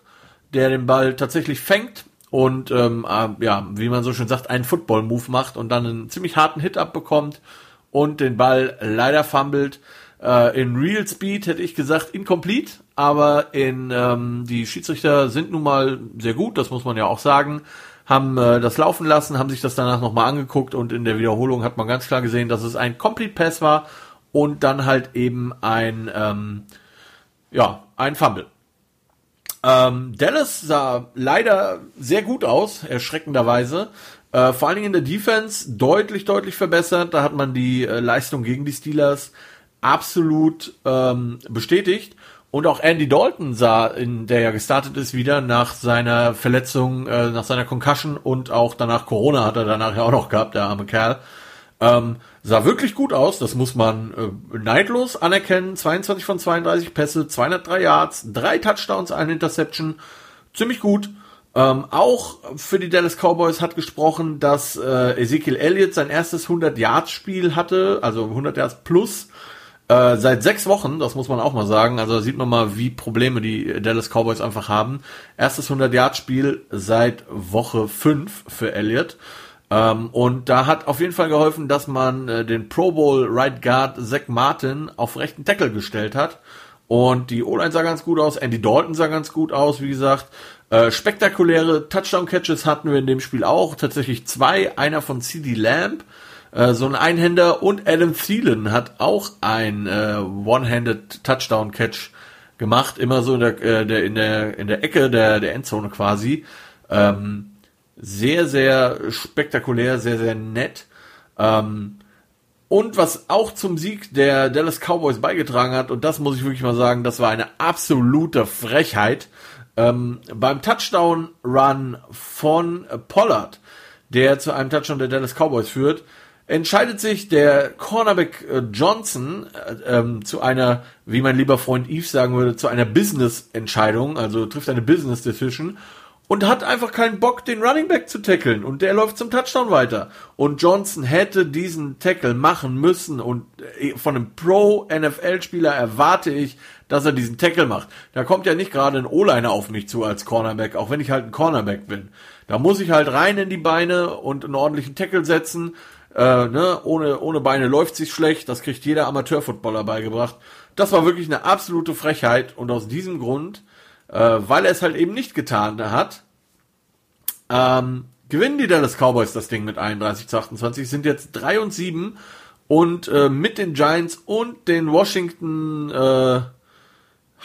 der den Ball tatsächlich fängt und ähm, äh, ja, wie man so schön sagt, einen Football-Move macht und dann einen ziemlich harten Hit abbekommt und den Ball leider fummelt. Äh, in Real Speed hätte ich gesagt incomplete, aber in ähm, die Schiedsrichter sind nun mal sehr gut, das muss man ja auch sagen, haben äh, das laufen lassen, haben sich das danach nochmal angeguckt und in der Wiederholung hat man ganz klar gesehen, dass es ein Complete Pass war und dann halt eben ein ähm, ja ein Fumble. Ähm, Dallas sah leider sehr gut aus, erschreckenderweise. Äh, vor allen Dingen in der Defense deutlich, deutlich verbessert. Da hat man die äh, Leistung gegen die Steelers absolut ähm, bestätigt. Und auch Andy Dalton sah, in der ja gestartet ist, wieder nach seiner Verletzung, äh, nach seiner Concussion und auch danach Corona hat er danach ja auch noch gehabt, der arme Kerl. Ähm, sah wirklich gut aus, das muss man äh, neidlos anerkennen. 22 von 32 Pässe, 203 Yards, drei Touchdowns, eine Interception, ziemlich gut. Ähm, auch für die Dallas Cowboys hat gesprochen, dass äh, Ezekiel Elliott sein erstes 100 Yards Spiel hatte, also 100 Yards plus äh, seit sechs Wochen, das muss man auch mal sagen. Also da sieht man mal, wie Probleme die Dallas Cowboys einfach haben. Erstes 100 Yards Spiel seit Woche 5 für Elliott. Ähm, und da hat auf jeden Fall geholfen, dass man äh, den Pro Bowl Right Guard Zach Martin auf rechten Tackle gestellt hat. Und die O-Line sah ganz gut aus, Andy Dalton sah ganz gut aus, wie gesagt. Äh, spektakuläre Touchdown-Catches hatten wir in dem Spiel auch. Tatsächlich zwei, einer von CD Lamb, äh, so ein Einhänder und Adam Thielen hat auch ein äh, One-Handed Touchdown-Catch gemacht, immer so in der, äh, der, in der, in der Ecke der, der Endzone quasi. Ähm, sehr, sehr spektakulär, sehr, sehr nett. Ähm, und was auch zum Sieg der Dallas Cowboys beigetragen hat, und das muss ich wirklich mal sagen, das war eine absolute Frechheit. Ähm, beim Touchdown-Run von Pollard, der zu einem Touchdown der Dallas Cowboys führt, entscheidet sich der Cornerback äh, Johnson äh, ähm, zu einer, wie mein lieber Freund Eve sagen würde, zu einer Business-Entscheidung, also trifft eine Business-Decision und hat einfach keinen Bock, den Running Back zu tackeln und der läuft zum Touchdown weiter. Und Johnson hätte diesen Tackle machen müssen und äh, von einem Pro-NFL-Spieler erwarte ich, dass er diesen Tackle macht. Da kommt ja nicht gerade ein O-Liner auf mich zu als Cornerback, auch wenn ich halt ein Cornerback bin. Da muss ich halt rein in die Beine und einen ordentlichen Tackle setzen. Äh, ne? ohne, ohne Beine läuft sich schlecht. Das kriegt jeder Amateurfootballer beigebracht. Das war wirklich eine absolute Frechheit und aus diesem Grund, äh, weil er es halt eben nicht getan hat, ähm, gewinnen die Dallas Cowboys das Ding mit 31 zu 28, sind jetzt 3 und 7 und äh, mit den Giants und den Washington äh,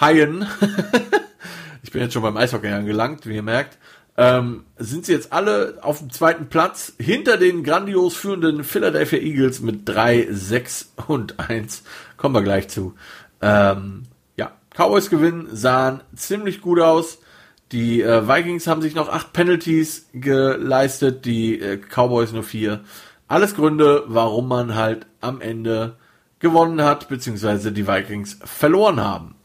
Haien, ich bin jetzt schon beim Eishockey angelangt, wie ihr merkt, ähm, sind sie jetzt alle auf dem zweiten Platz hinter den grandios führenden Philadelphia Eagles mit 3, 6 und 1. Kommen wir gleich zu. Ähm, ja, Cowboys gewinnen, sahen ziemlich gut aus. Die äh, Vikings haben sich noch acht Penalties geleistet, die äh, Cowboys nur vier. Alles Gründe, warum man halt am Ende gewonnen hat, beziehungsweise die Vikings verloren haben.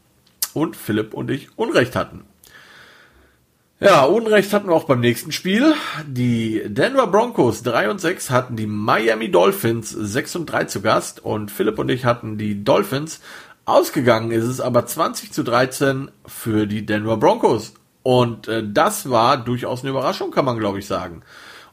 Und Philipp und ich Unrecht hatten. Ja, Unrecht hatten wir auch beim nächsten Spiel. Die Denver Broncos 3 und 6 hatten die Miami Dolphins 6 und 3 zu Gast und Philipp und ich hatten die Dolphins. Ausgegangen ist es aber 20 zu 13 für die Denver Broncos. Und äh, das war durchaus eine Überraschung, kann man glaube ich sagen.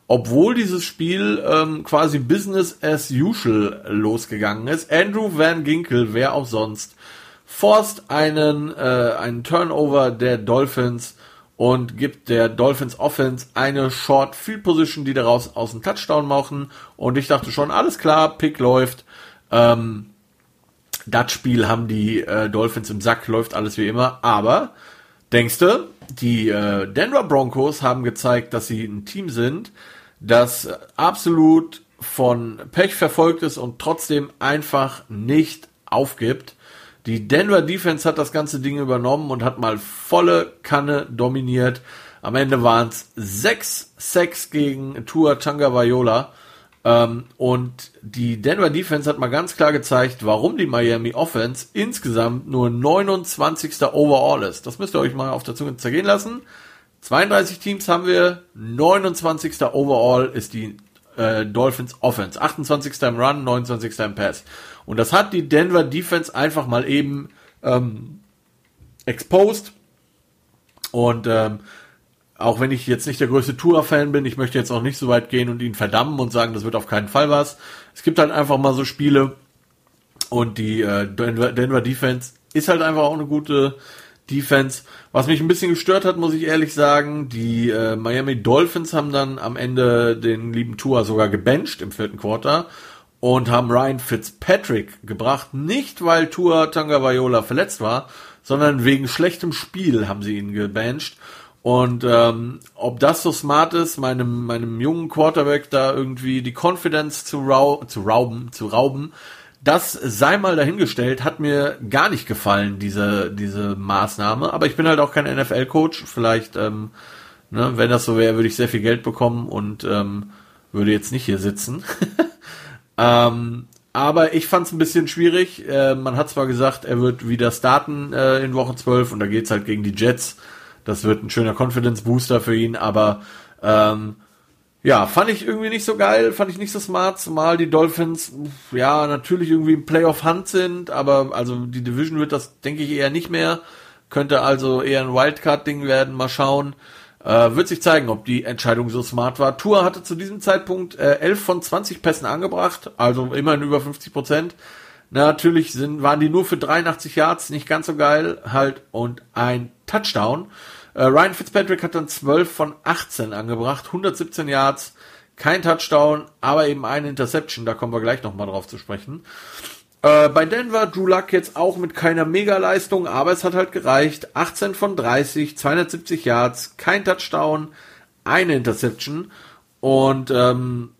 Obwohl dieses Spiel ähm, quasi Business as usual losgegangen ist. Andrew Van Ginkel, wer auch sonst, forst einen, äh, einen Turnover der Dolphins und gibt der Dolphins Offense eine Short Field Position, die daraus aus dem Touchdown machen. Und ich dachte schon, alles klar, Pick läuft. Ähm, das Spiel haben die äh, Dolphins im Sack, läuft alles wie immer. Aber denkst du, die äh, Denver Broncos haben gezeigt, dass sie ein Team sind, das absolut von Pech verfolgt ist und trotzdem einfach nicht aufgibt. Die Denver Defense hat das ganze Ding übernommen und hat mal volle Kanne dominiert. Am Ende waren es sechs Sacks gegen Tua Tanga Viola. Ähm, und die Denver Defense hat mal ganz klar gezeigt, warum die Miami Offense insgesamt nur 29. Overall ist. Das müsst ihr euch mal auf der Zunge zergehen lassen. 32 Teams haben wir, 29. Overall ist die äh, Dolphins Offense. 28. im Run, 29. im Pass. Und das hat die Denver Defense einfach mal eben ähm, exposed. Und ähm, auch wenn ich jetzt nicht der größte Tour-Fan bin, ich möchte jetzt auch nicht so weit gehen und ihn verdammen und sagen, das wird auf keinen Fall was. Es gibt halt einfach mal so Spiele und die äh, Denver, Denver Defense ist halt einfach auch eine gute Defense. Was mich ein bisschen gestört hat, muss ich ehrlich sagen, die äh, Miami Dolphins haben dann am Ende den lieben Tour sogar gebencht im vierten Quarter und haben Ryan Fitzpatrick gebracht, nicht weil Tua Tagovailoa verletzt war, sondern wegen schlechtem Spiel haben sie ihn gebencht. Und ähm, ob das so smart ist, meinem, meinem jungen Quarterback da irgendwie die Confidence zu, rau zu rauben, zu rauben, das sei mal dahingestellt, hat mir gar nicht gefallen, diese, diese Maßnahme. Aber ich bin halt auch kein NFL-Coach. Vielleicht, ähm, ne, wenn das so wäre, würde ich sehr viel Geld bekommen und ähm, würde jetzt nicht hier sitzen. ähm, aber ich fand es ein bisschen schwierig. Äh, man hat zwar gesagt, er wird wieder starten äh, in Woche 12 und da geht's halt gegen die Jets. Das wird ein schöner Confidence Booster für ihn, aber ähm, ja, fand ich irgendwie nicht so geil, fand ich nicht so smart, zumal die Dolphins ja natürlich irgendwie im Playoff Hand sind, aber also die Division wird das, denke ich, eher nicht mehr. Könnte also eher ein Wildcard-Ding werden, mal schauen. Äh, wird sich zeigen, ob die Entscheidung so smart war. Tour hatte zu diesem Zeitpunkt äh, 11 von 20 Pässen angebracht, also immerhin über 50 Prozent. Natürlich sind, waren die nur für 83 Yards, nicht ganz so geil, halt, und ein Touchdown. Äh, Ryan Fitzpatrick hat dann 12 von 18 angebracht, 117 Yards, kein Touchdown, aber eben eine Interception, da kommen wir gleich nochmal drauf zu sprechen. Äh, bei Denver, Drew Luck jetzt auch mit keiner Mega-Leistung, aber es hat halt gereicht. 18 von 30, 270 Yards, kein Touchdown, eine Interception. Und ähm,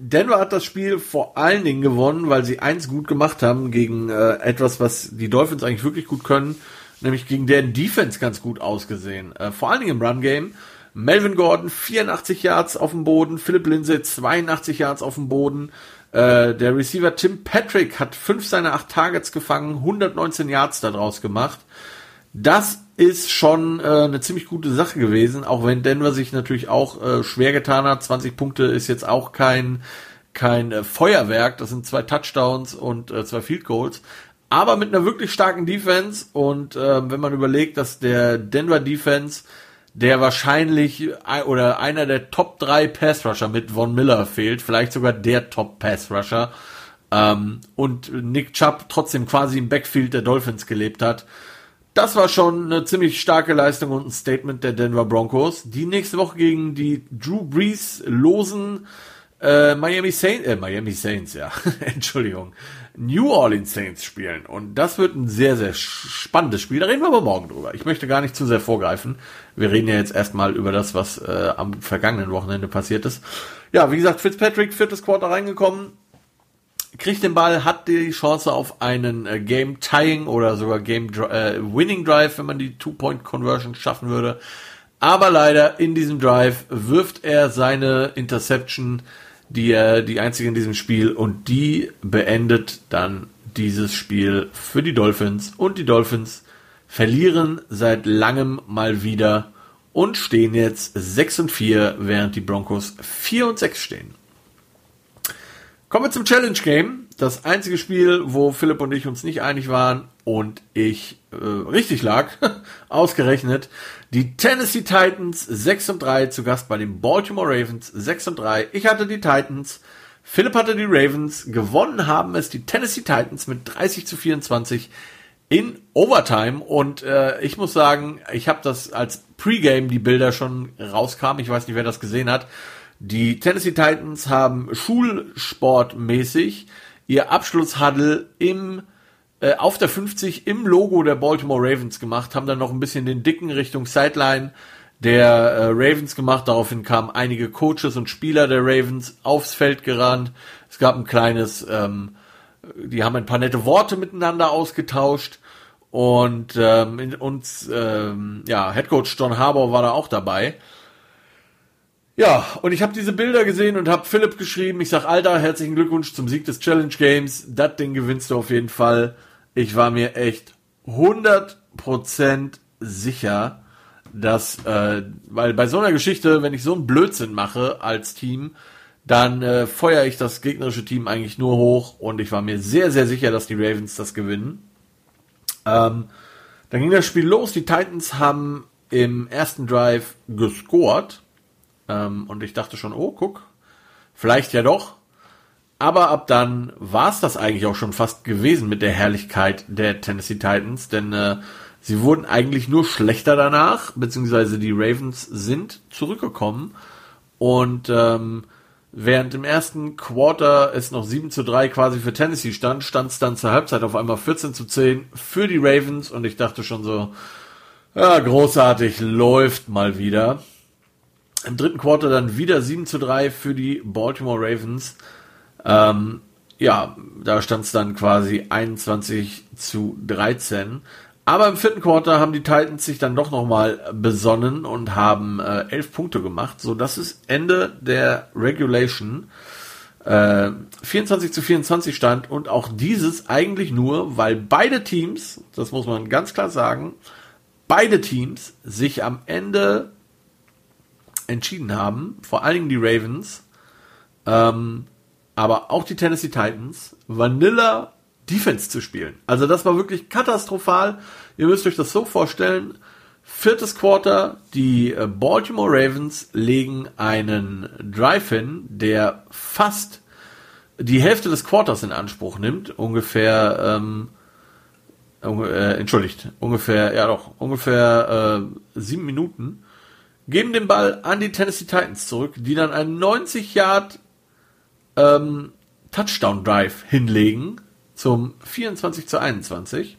Denver hat das Spiel vor allen Dingen gewonnen, weil sie eins gut gemacht haben gegen äh, etwas, was die Dolphins eigentlich wirklich gut können nämlich gegen deren Defense ganz gut ausgesehen. Äh, vor allen Dingen im Run-Game. Melvin Gordon 84 Yards auf dem Boden, Philip Lindsay 82 Yards auf dem Boden. Äh, der Receiver Tim Patrick hat fünf seiner acht Targets gefangen, 119 Yards daraus gemacht. Das ist schon äh, eine ziemlich gute Sache gewesen, auch wenn Denver sich natürlich auch äh, schwer getan hat. 20 Punkte ist jetzt auch kein kein äh, Feuerwerk, das sind zwei Touchdowns und äh, zwei Field Goals. aber mit einer wirklich starken Defense. Und äh, wenn man überlegt, dass der Denver Defense, der wahrscheinlich oder einer der Top 3 Pass Rusher mit Von Miller fehlt, vielleicht sogar der Top Pass Rusher, ähm, und Nick Chubb trotzdem quasi im Backfield der Dolphins gelebt hat. Das war schon eine ziemlich starke Leistung und ein Statement der Denver Broncos, die nächste Woche gegen die Drew Brees losen äh, Miami Saints, äh, Miami Saints, ja, Entschuldigung, New Orleans Saints spielen. Und das wird ein sehr, sehr spannendes Spiel. Da reden wir aber morgen drüber. Ich möchte gar nicht zu sehr vorgreifen. Wir reden ja jetzt erstmal über das, was äh, am vergangenen Wochenende passiert ist. Ja, wie gesagt, Fitzpatrick, viertes Quarter reingekommen, kriegt den Ball, hat die Chance auf einen äh, Game Tying oder sogar Game äh, Winning Drive, wenn man die Two-Point Conversion schaffen würde. Aber leider in diesem Drive wirft er seine Interception, die er die einzige in diesem Spiel und die beendet dann dieses Spiel für die Dolphins und die Dolphins verlieren seit langem mal wieder und stehen jetzt 6 und 4, während die Broncos 4 und 6 stehen. Kommen wir zum Challenge Game. Das einzige Spiel, wo Philipp und ich uns nicht einig waren und ich äh, richtig lag, ausgerechnet. Die Tennessee Titans 6 und 3 zu Gast bei den Baltimore Ravens 6 und 3. Ich hatte die Titans, Philipp hatte die Ravens. Gewonnen haben es die Tennessee Titans mit 30 zu 24 in Overtime und äh, ich muss sagen, ich habe das als Pre-Game die Bilder schon rauskam. Ich weiß nicht, wer das gesehen hat die Tennessee Titans haben schulsportmäßig ihr Abschlusshuddle im äh, auf der 50 im Logo der Baltimore Ravens gemacht, haben dann noch ein bisschen den dicken Richtung Sideline der äh, Ravens gemacht. Daraufhin kamen einige Coaches und Spieler der Ravens aufs Feld gerannt. Es gab ein kleines, ähm, die haben ein paar nette Worte miteinander ausgetauscht. Und ähm, uns, ähm, ja, Head Coach John Harbour war da auch dabei. Ja, und ich habe diese Bilder gesehen und habe Philipp geschrieben. Ich sag, Alter, herzlichen Glückwunsch zum Sieg des Challenge Games. Das Ding gewinnst du auf jeden Fall. Ich war mir echt 100% sicher, dass, äh, weil bei so einer Geschichte, wenn ich so einen Blödsinn mache als Team, dann äh, feuere ich das gegnerische Team eigentlich nur hoch und ich war mir sehr, sehr sicher, dass die Ravens das gewinnen. Ähm, dann ging das Spiel los. Die Titans haben im ersten Drive gescored ähm, und ich dachte schon, oh, guck, vielleicht ja doch. Aber ab dann war es das eigentlich auch schon fast gewesen mit der Herrlichkeit der Tennessee Titans, denn äh, sie wurden eigentlich nur schlechter danach, beziehungsweise die Ravens sind zurückgekommen und ähm, während im ersten Quarter es noch 7 zu 3 quasi für Tennessee stand, stand es dann zur Halbzeit auf einmal 14 zu 10 für die Ravens und ich dachte schon so, ja, großartig, läuft mal wieder. Im dritten Quarter dann wieder 7 zu 3 für die Baltimore Ravens. Ähm, ja, da stand es dann quasi 21 zu 13. Aber im vierten Quarter haben die Titans sich dann doch nochmal besonnen und haben äh, 11 Punkte gemacht. So, das ist Ende der Regulation. Äh, 24 zu 24 stand und auch dieses eigentlich nur, weil beide Teams, das muss man ganz klar sagen, beide Teams sich am Ende entschieden haben, vor allen Dingen die Ravens, ähm, aber auch die Tennessee Titans, Vanilla Defense zu spielen. Also das war wirklich katastrophal. Ihr müsst euch das so vorstellen. Viertes Quarter, die äh, Baltimore Ravens legen einen Drive hin, der fast die Hälfte des Quarters in Anspruch nimmt, ungefähr, ähm, äh, entschuldigt, ungefähr, ja doch, ungefähr äh, sieben Minuten geben den Ball an die Tennessee Titans zurück, die dann einen 90 Yard ähm, Touchdown Drive hinlegen zum 24 zu 21.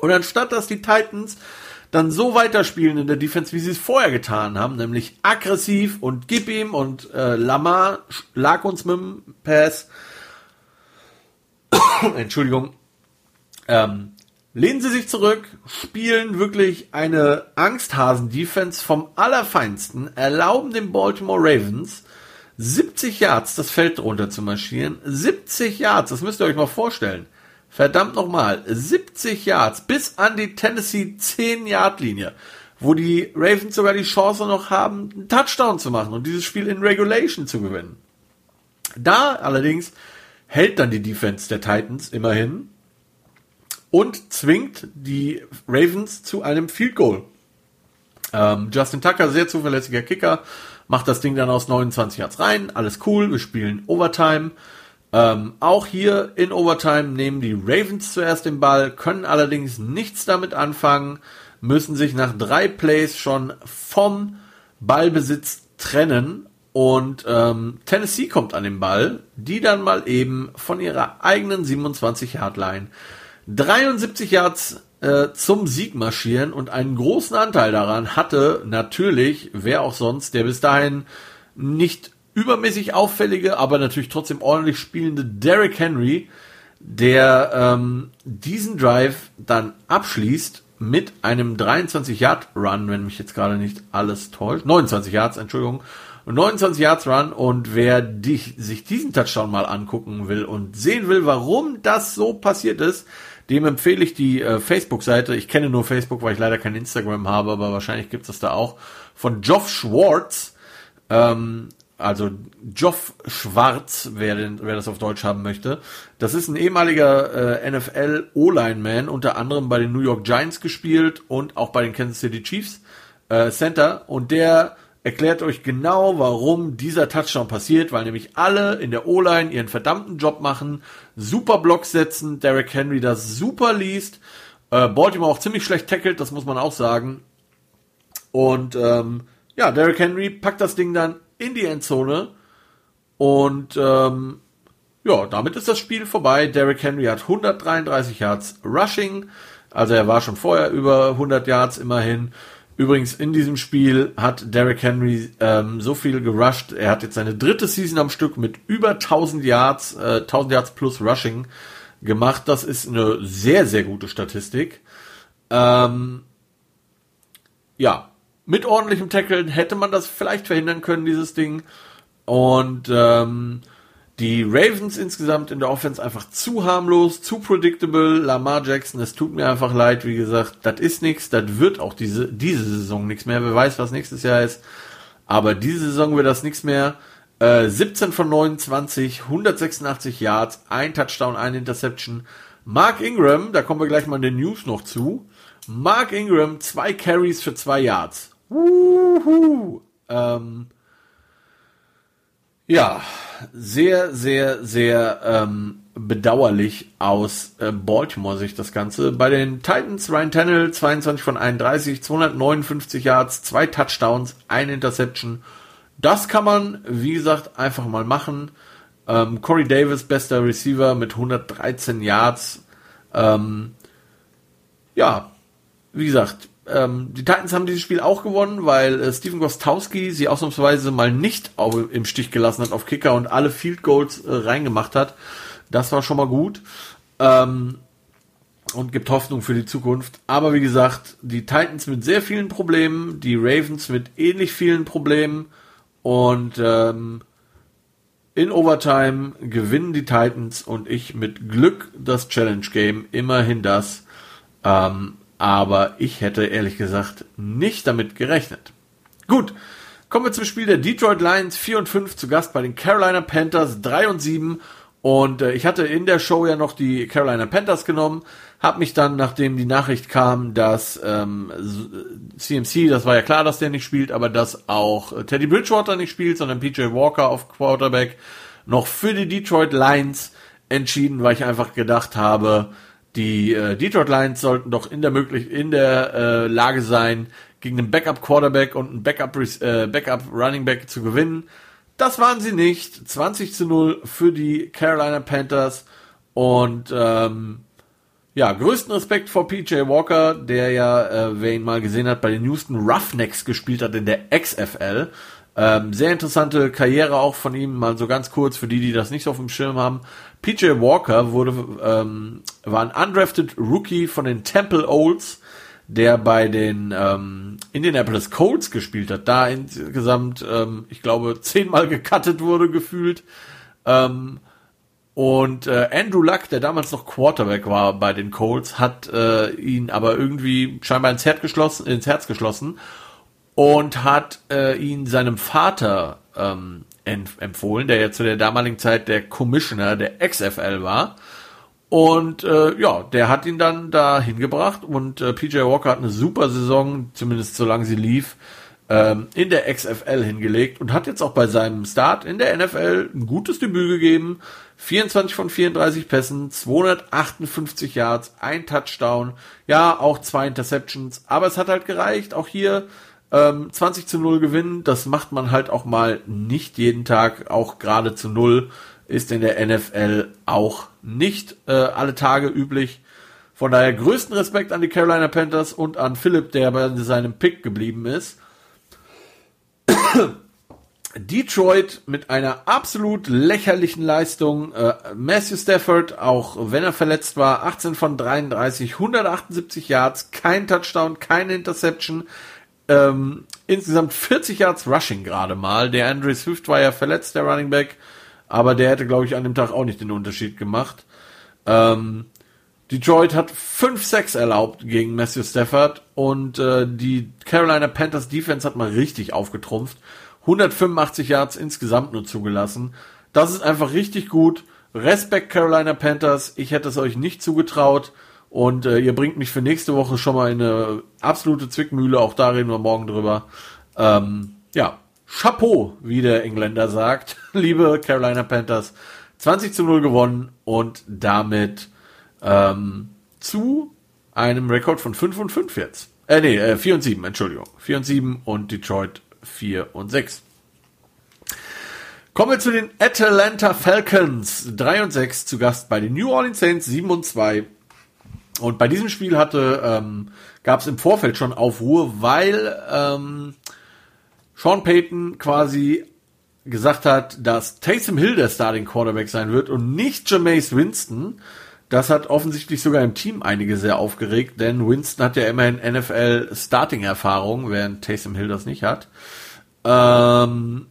Und anstatt dass die Titans dann so weiterspielen in der Defense, wie sie es vorher getan haben, nämlich aggressiv und gib ihm und äh, Lamar lag uns mit dem Pass. Entschuldigung. Ähm, lehnen sie sich zurück, spielen wirklich eine Angsthasen-Defense vom Allerfeinsten, erlauben den Baltimore Ravens 70 Yards das Feld runter zu marschieren. 70 Yards, das müsst ihr euch mal vorstellen. Verdammt nochmal, 70 Yards bis an die Tennessee 10 Yard Linie, wo die Ravens sogar die Chance noch haben, einen Touchdown zu machen und dieses Spiel in Regulation zu gewinnen. Da allerdings hält dann die Defense der Titans immerhin und zwingt die Ravens zu einem Field Goal. Ähm, Justin Tucker, sehr zuverlässiger Kicker, macht das Ding dann aus 29 Yards rein. Alles cool, wir spielen Overtime. Ähm, auch hier in Overtime nehmen die Ravens zuerst den Ball, können allerdings nichts damit anfangen, müssen sich nach drei Plays schon vom Ballbesitz trennen und ähm, Tennessee kommt an den Ball, die dann mal eben von ihrer eigenen 27 Yard Line 73 Yards äh, zum Sieg marschieren und einen großen Anteil daran hatte natürlich, wer auch sonst, der bis dahin nicht übermäßig auffällige, aber natürlich trotzdem ordentlich spielende Derrick Henry, der ähm, diesen Drive dann abschließt mit einem 23 Yard Run, wenn mich jetzt gerade nicht alles täuscht, 29 Yards, Entschuldigung, 29 Yards Run und wer dich, sich diesen Touchdown mal angucken will und sehen will, warum das so passiert ist, dem empfehle ich die äh, Facebook-Seite. Ich kenne nur Facebook, weil ich leider kein Instagram habe, aber wahrscheinlich gibt es da auch. Von Geoff Schwartz. Ähm, also Geoff Schwarz, wer, den, wer das auf Deutsch haben möchte. Das ist ein ehemaliger äh, NFL O-Line-Man, unter anderem bei den New York Giants gespielt und auch bei den Kansas City Chiefs äh, Center. Und der erklärt euch genau, warum dieser Touchdown passiert, weil nämlich alle in der O-Line ihren verdammten Job machen, super Blocks setzen, Derrick Henry das super liest, äh, Baltimore auch ziemlich schlecht tackelt, das muss man auch sagen. Und ähm, ja, Derrick Henry packt das Ding dann in die Endzone und ähm, ja, damit ist das Spiel vorbei. Derrick Henry hat 133 Yards Rushing, also er war schon vorher über 100 Yards immerhin. Übrigens, in diesem Spiel hat Derrick Henry ähm, so viel gerusht. Er hat jetzt seine dritte Season am Stück mit über 1000 Yards, äh, 1000 Yards plus Rushing gemacht. Das ist eine sehr, sehr gute Statistik. Ähm, ja, mit ordentlichem Tackle hätte man das vielleicht verhindern können, dieses Ding. Und ähm, die Ravens insgesamt in der Offense einfach zu harmlos, zu predictable. Lamar Jackson, es tut mir einfach leid, wie gesagt, das ist nichts, das wird auch diese, diese Saison nichts mehr. Wer weiß, was nächstes Jahr ist. Aber diese Saison wird das nichts mehr. Äh, 17 von 29, 186 Yards, ein Touchdown, ein Interception. Mark Ingram, da kommen wir gleich mal in den News noch zu. Mark Ingram, zwei Carries für zwei Yards. Wuhu. Ähm, ja, sehr, sehr, sehr ähm, bedauerlich aus äh, Baltimore sich das Ganze. Bei den Titans Ryan Tannehill 22 von 31, 259 Yards, zwei Touchdowns, ein Interception. Das kann man, wie gesagt, einfach mal machen. Ähm, Corey Davis, bester Receiver mit 113 Yards. Ähm, ja, wie gesagt, ähm, die Titans haben dieses Spiel auch gewonnen, weil äh, Steven Gostowski sie ausnahmsweise mal nicht auf, im Stich gelassen hat auf Kicker und alle Field Goals äh, reingemacht hat. Das war schon mal gut. Ähm, und gibt Hoffnung für die Zukunft. Aber wie gesagt, die Titans mit sehr vielen Problemen, die Ravens mit ähnlich vielen Problemen und ähm, in Overtime gewinnen die Titans und ich mit Glück das Challenge Game. Immerhin das. Ähm, aber ich hätte ehrlich gesagt nicht damit gerechnet. Gut, kommen wir zum Spiel der Detroit Lions 4 und 5 zu Gast bei den Carolina Panthers 3 und 7 und äh, ich hatte in der Show ja noch die Carolina Panthers genommen, habe mich dann, nachdem die Nachricht kam, dass ähm, CMC, das war ja klar, dass der nicht spielt, aber dass auch äh, Teddy Bridgewater nicht spielt, sondern PJ Walker auf Quarterback, noch für die Detroit Lions entschieden, weil ich einfach gedacht habe, die äh, Detroit Lions sollten doch in der möglich in der äh, Lage sein, gegen einen Backup Quarterback und einen Backup äh, Backup Running Back zu gewinnen. Das waren sie nicht. 20 zu 0 für die Carolina Panthers und ähm, ja, größten Respekt vor PJ Walker, der ja, äh, wer ihn mal gesehen hat, bei den Houston Roughnecks gespielt hat in der XFL. Ähm, sehr interessante Karriere auch von ihm, mal so ganz kurz für die, die das nicht so auf dem Schirm haben. PJ Walker wurde, ähm, war ein undrafted Rookie von den Temple Olds, der bei den ähm, Indianapolis Colts gespielt hat, da insgesamt, ähm, ich glaube, zehnmal gecuttet wurde gefühlt. Ähm, und äh, Andrew Luck, der damals noch Quarterback war bei den Colts, hat äh, ihn aber irgendwie scheinbar ins Herz geschlossen, ins Herz geschlossen und hat äh, ihn seinem Vater ähm, empfohlen, der ja zu der damaligen Zeit der Commissioner der XFL war. Und äh, ja, der hat ihn dann da hingebracht und äh, PJ Walker hat eine super Saison, zumindest solange sie lief, ähm, in der XFL hingelegt und hat jetzt auch bei seinem Start in der NFL ein gutes Debüt gegeben. 24 von 34 Pässen, 258 Yards, ein Touchdown, ja, auch zwei Interceptions, aber es hat halt gereicht. Auch hier ähm, 20 zu 0 gewinnen, das macht man halt auch mal nicht jeden Tag, auch gerade zu 0 ist in der NFL auch nicht äh, alle Tage üblich. Von daher größten Respekt an die Carolina Panthers und an Philipp, der bei seinem Pick geblieben ist. Detroit mit einer absolut lächerlichen Leistung. Äh, Matthew Stafford, auch wenn er verletzt war, 18 von 33, 178 Yards, kein Touchdown, keine Interception. Ähm, insgesamt 40 Yards Rushing gerade mal. Der Andre Swift war ja verletzt, der Running Back aber der hätte, glaube ich, an dem Tag auch nicht den Unterschied gemacht. Ähm, Detroit hat 5-6 erlaubt gegen Matthew Stafford und äh, die Carolina Panthers Defense hat mal richtig aufgetrumpft. 185 Yards insgesamt nur zugelassen. Das ist einfach richtig gut. Respekt Carolina Panthers. Ich hätte es euch nicht zugetraut. Und äh, ihr bringt mich für nächste Woche schon mal in eine absolute Zwickmühle. Auch da reden wir morgen drüber. Ähm, ja, Chapeau, wie der Engländer sagt, liebe Carolina Panthers. 20 zu 0 gewonnen und damit ähm, zu einem Rekord von 5 und 5 jetzt. Äh, nee, äh, 4 und 7, Entschuldigung. 4 und 7 und Detroit 4 und 6. Kommen wir zu den Atlanta Falcons. 3 und 6 zu Gast bei den New Orleans Saints 7 und 2. Und bei diesem Spiel hatte, ähm, gab es im Vorfeld schon Aufruhr, weil ähm, Sean Payton quasi gesagt hat, dass Taysom Hill der Starting Quarterback sein wird und nicht Jameis Winston. Das hat offensichtlich sogar im Team einige sehr aufgeregt, denn Winston hat ja immerhin NFL Starting Erfahrung, während Taysom Hill das nicht hat. Ähm,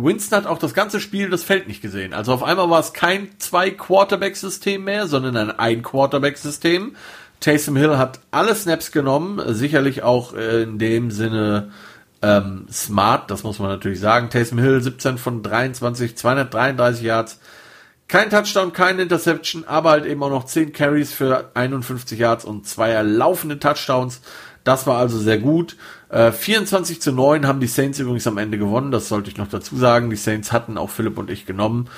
Winston hat auch das ganze Spiel das Feld nicht gesehen. Also auf einmal war es kein zwei Quarterback System mehr, sondern ein ein Quarterback System. Taysom Hill hat alle Snaps genommen, sicherlich auch in dem Sinne ähm, smart, das muss man natürlich sagen. Taysom Hill 17 von 23, 233 Yards. Kein Touchdown, keine Interception, aber halt eben auch noch 10 Carries für 51 Yards und zwei erlaufende Touchdowns. Das war also sehr gut. Äh, 24 zu 9 haben die Saints übrigens am Ende gewonnen. Das sollte ich noch dazu sagen. Die Saints hatten auch Philipp und ich genommen.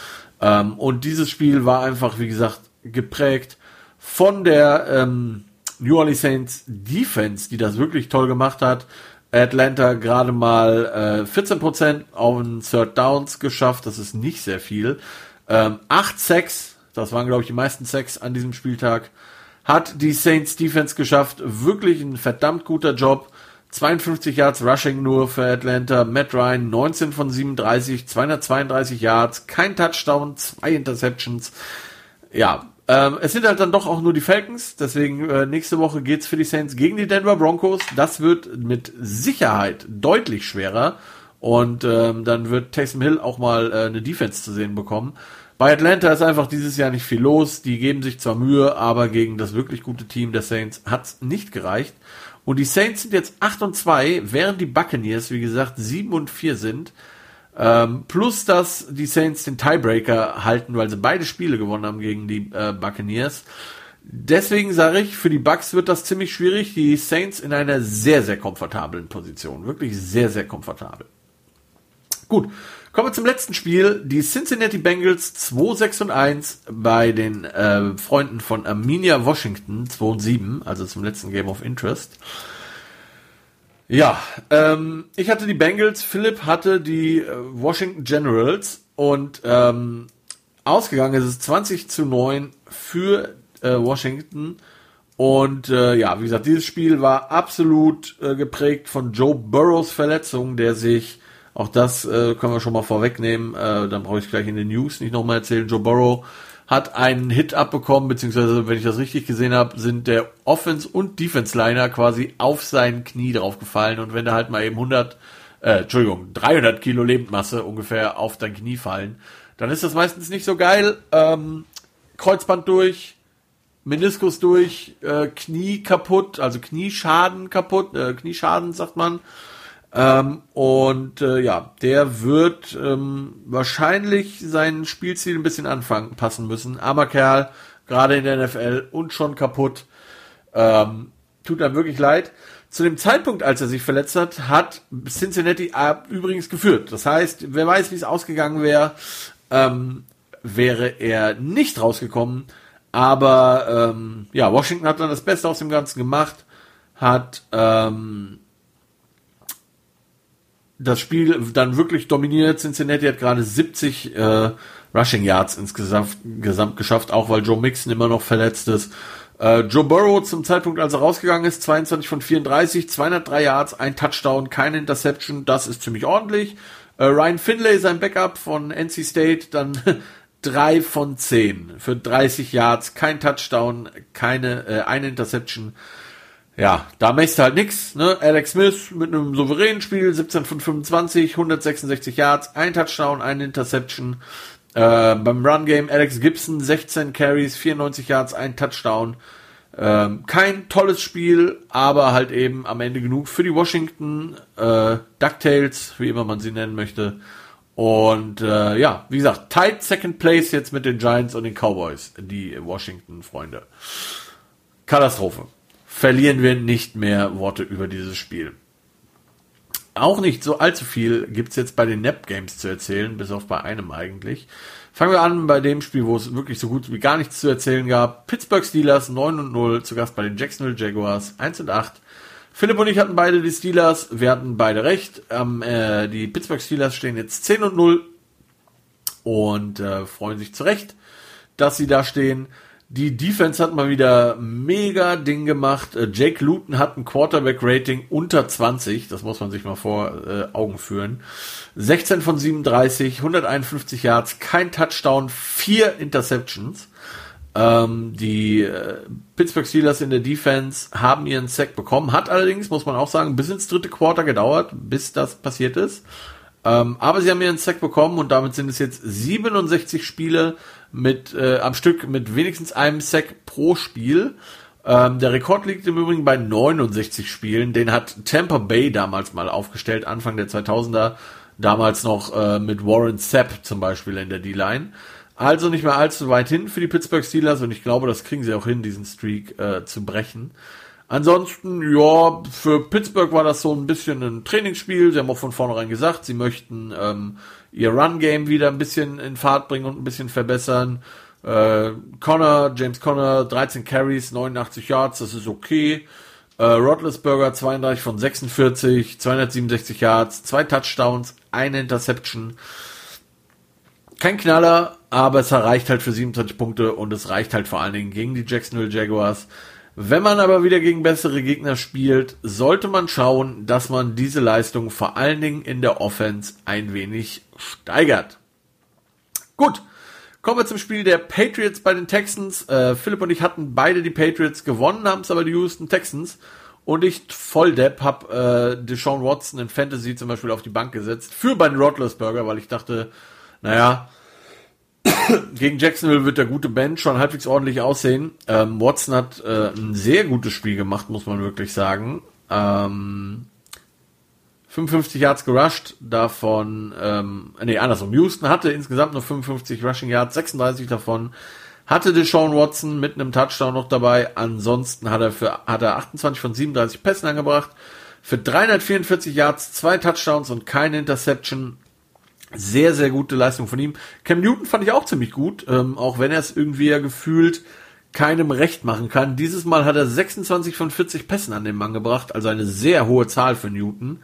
Ähm, und dieses Spiel war einfach, wie gesagt, geprägt von der ähm, New Orleans Saints Defense, die das wirklich toll gemacht hat. Atlanta gerade mal äh, 14% auf den Third Downs geschafft, das ist nicht sehr viel. Ähm, 8 Sacks, das waren glaube ich die meisten Sacks an diesem Spieltag, hat die Saints Defense geschafft. Wirklich ein verdammt guter Job. 52 Yards Rushing nur für Atlanta. Matt Ryan 19 von 37, 232 Yards, kein Touchdown, zwei Interceptions. Ja, ähm, es sind halt dann doch auch nur die Falcons, deswegen äh, nächste Woche geht's für die Saints gegen die Denver Broncos. Das wird mit Sicherheit deutlich schwerer und ähm, dann wird Taysom Hill auch mal äh, eine Defense zu sehen bekommen. Bei Atlanta ist einfach dieses Jahr nicht viel los. Die geben sich zwar Mühe, aber gegen das wirklich gute Team der Saints hat's nicht gereicht. Und die Saints sind jetzt 8 und 2, während die Buccaneers, wie gesagt, 7 und 4 sind. Ähm, plus, dass die Saints den Tiebreaker halten, weil sie beide Spiele gewonnen haben gegen die äh, Buccaneers. Deswegen sage ich, für die Bucks wird das ziemlich schwierig. Die Saints in einer sehr, sehr komfortablen Position. Wirklich sehr, sehr komfortabel. Gut, kommen wir zum letzten Spiel. Die Cincinnati Bengals 2-6 und 1 bei den äh, Freunden von Arminia Washington 2 und 7, also zum letzten Game of Interest. Ja, ähm, ich hatte die Bengals, Philipp hatte die äh, Washington Generals und ähm, ausgegangen ist es 20 zu 9 für äh, Washington. Und äh, ja, wie gesagt, dieses Spiel war absolut äh, geprägt von Joe Burrows Verletzung, der sich, auch das äh, können wir schon mal vorwegnehmen, äh, dann brauche ich gleich in den News nicht nochmal erzählen, Joe Burrow hat einen Hit abbekommen, beziehungsweise, wenn ich das richtig gesehen habe, sind der Offense- und Defense-Liner quasi auf sein Knie draufgefallen und wenn da halt mal eben 100, äh, Entschuldigung, 300 Kilo Lebendmasse ungefähr auf dein Knie fallen, dann ist das meistens nicht so geil. Ähm, Kreuzband durch, Meniskus durch, äh, Knie kaputt, also Knieschaden kaputt, äh, Knieschaden sagt man. Ähm, und äh, ja, der wird ähm, wahrscheinlich sein Spielziel ein bisschen anfangen, passen müssen. Aber Kerl, gerade in der NFL und schon kaputt. Ähm, tut einem wirklich leid. Zu dem Zeitpunkt, als er sich verletzt hat, hat Cincinnati übrigens geführt. Das heißt, wer weiß, wie es ausgegangen wäre, ähm, wäre er nicht rausgekommen. Aber ähm, ja, Washington hat dann das Beste aus dem Ganzen gemacht, hat ähm, das Spiel dann wirklich dominiert. Cincinnati hat gerade 70 äh, Rushing Yards insgesamt gesamt geschafft, auch weil Joe Mixon immer noch verletzt ist. Äh, Joe Burrow zum Zeitpunkt, als er rausgegangen ist, 22 von 34, 203 Yards, ein Touchdown, keine Interception, das ist ziemlich ordentlich. Äh, Ryan Finlay, sein Backup von NC State, dann 3 von 10 für 30 Yards, kein Touchdown, keine, äh, eine Interception. Ja, da machst du halt nix, ne? Alex Smith mit einem souveränen Spiel, 17 von 25, 166 Yards, ein Touchdown, eine Interception. Äh, beim Run Game Alex Gibson 16 Carries, 94 Yards, ein Touchdown. Ähm, kein tolles Spiel, aber halt eben am Ende genug für die Washington äh, DuckTales, wie immer man sie nennen möchte. Und äh, ja, wie gesagt, tight Second Place jetzt mit den Giants und den Cowboys, die Washington-Freunde. Katastrophe. Verlieren wir nicht mehr Worte über dieses Spiel. Auch nicht so allzu viel gibt's jetzt bei den Nap Games zu erzählen, bis auf bei einem eigentlich. Fangen wir an bei dem Spiel, wo es wirklich so gut wie gar nichts zu erzählen gab. Pittsburgh Steelers 9 und 0, zu Gast bei den Jacksonville Jaguars 1 und 8. Philipp und ich hatten beide die Steelers, wir hatten beide recht. Ähm, äh, die Pittsburgh Steelers stehen jetzt 10 und 0 und äh, freuen sich zurecht, dass sie da stehen. Die Defense hat mal wieder mega Ding gemacht. Äh, Jake Luton hat ein Quarterback-Rating unter 20. Das muss man sich mal vor äh, Augen führen. 16 von 37, 151 Yards, kein Touchdown, vier Interceptions. Ähm, die äh, Pittsburgh Steelers in der Defense haben ihren Sack bekommen. Hat allerdings, muss man auch sagen, bis ins dritte Quarter gedauert, bis das passiert ist. Ähm, aber sie haben ihren Sack bekommen und damit sind es jetzt 67 Spiele mit äh, am Stück mit wenigstens einem Sack pro Spiel. Ähm, der Rekord liegt im Übrigen bei 69 Spielen. Den hat Tampa Bay damals mal aufgestellt, Anfang der 2000er. Damals noch äh, mit Warren Sapp zum Beispiel in der D-Line. Also nicht mehr allzu weit hin für die Pittsburgh Steelers und ich glaube, das kriegen sie auch hin, diesen Streak äh, zu brechen. Ansonsten, ja, für Pittsburgh war das so ein bisschen ein Trainingsspiel. Sie haben auch von vornherein gesagt, sie möchten ähm, ihr Run-Game wieder ein bisschen in Fahrt bringen und ein bisschen verbessern. Äh, Connor, James Connor, 13 Carries, 89 Yards, das ist okay. Äh, Rodlesberger 32 von 46, 267 Yards, zwei Touchdowns, eine Interception. Kein Knaller, aber es reicht halt für 27 Punkte und es reicht halt vor allen Dingen gegen die Jacksonville Jaguars. Wenn man aber wieder gegen bessere Gegner spielt, sollte man schauen, dass man diese Leistung vor allen Dingen in der Offense ein wenig steigert. Gut, kommen wir zum Spiel der Patriots bei den Texans. Äh, Philipp und ich hatten beide die Patriots gewonnen, haben es aber die Houston Texans. Und ich voll Depp hab äh, Deshaun Watson in Fantasy zum Beispiel auf die Bank gesetzt für Ben Roethlisberger, weil ich dachte, naja, gegen Jacksonville wird der gute Ben schon halbwegs ordentlich aussehen. Ähm, Watson hat äh, ein sehr gutes Spiel gemacht, muss man wirklich sagen. Ähm, 55 Yards gerusht, davon, ähm, nee, andersrum. Houston hatte insgesamt nur 55 Rushing Yards, 36 davon hatte Deshaun Watson mit einem Touchdown noch dabei. Ansonsten hat er für, hat er 28 von 37 Pässen angebracht. Für 344 Yards, zwei Touchdowns und keine Interception. Sehr, sehr gute Leistung von ihm. Cam Newton fand ich auch ziemlich gut, ähm, auch wenn er es irgendwie ja gefühlt keinem recht machen kann. Dieses Mal hat er 26 von 40 Pässen an den Mann gebracht, also eine sehr hohe Zahl für Newton.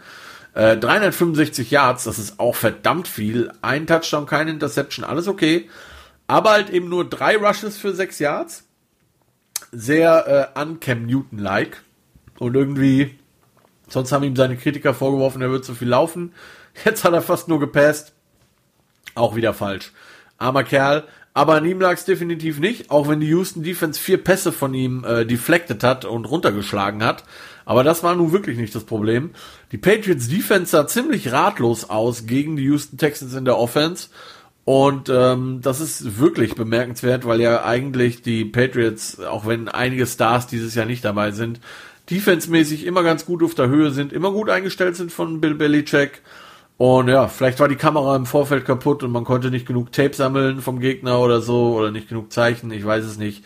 Äh, 365 Yards, das ist auch verdammt viel. Ein Touchdown, keine Interception, alles okay. Aber halt eben nur drei Rushes für sechs Yards. Sehr äh, an Cam Newton-like. Und irgendwie, sonst haben ihm seine Kritiker vorgeworfen, er wird zu viel laufen. Jetzt hat er fast nur gepasst. Auch wieder falsch. Armer Kerl. Aber an ihm lag es definitiv nicht, auch wenn die Houston Defense vier Pässe von ihm äh, deflected hat und runtergeschlagen hat. Aber das war nun wirklich nicht das Problem. Die Patriots Defense sah ziemlich ratlos aus gegen die Houston Texans in der Offense. Und ähm, das ist wirklich bemerkenswert, weil ja eigentlich die Patriots, auch wenn einige Stars dieses Jahr nicht dabei sind, defensemäßig immer ganz gut auf der Höhe sind, immer gut eingestellt sind von Bill Belichick Und ja, vielleicht war die Kamera im Vorfeld kaputt und man konnte nicht genug Tape sammeln vom Gegner oder so oder nicht genug Zeichen, ich weiß es nicht.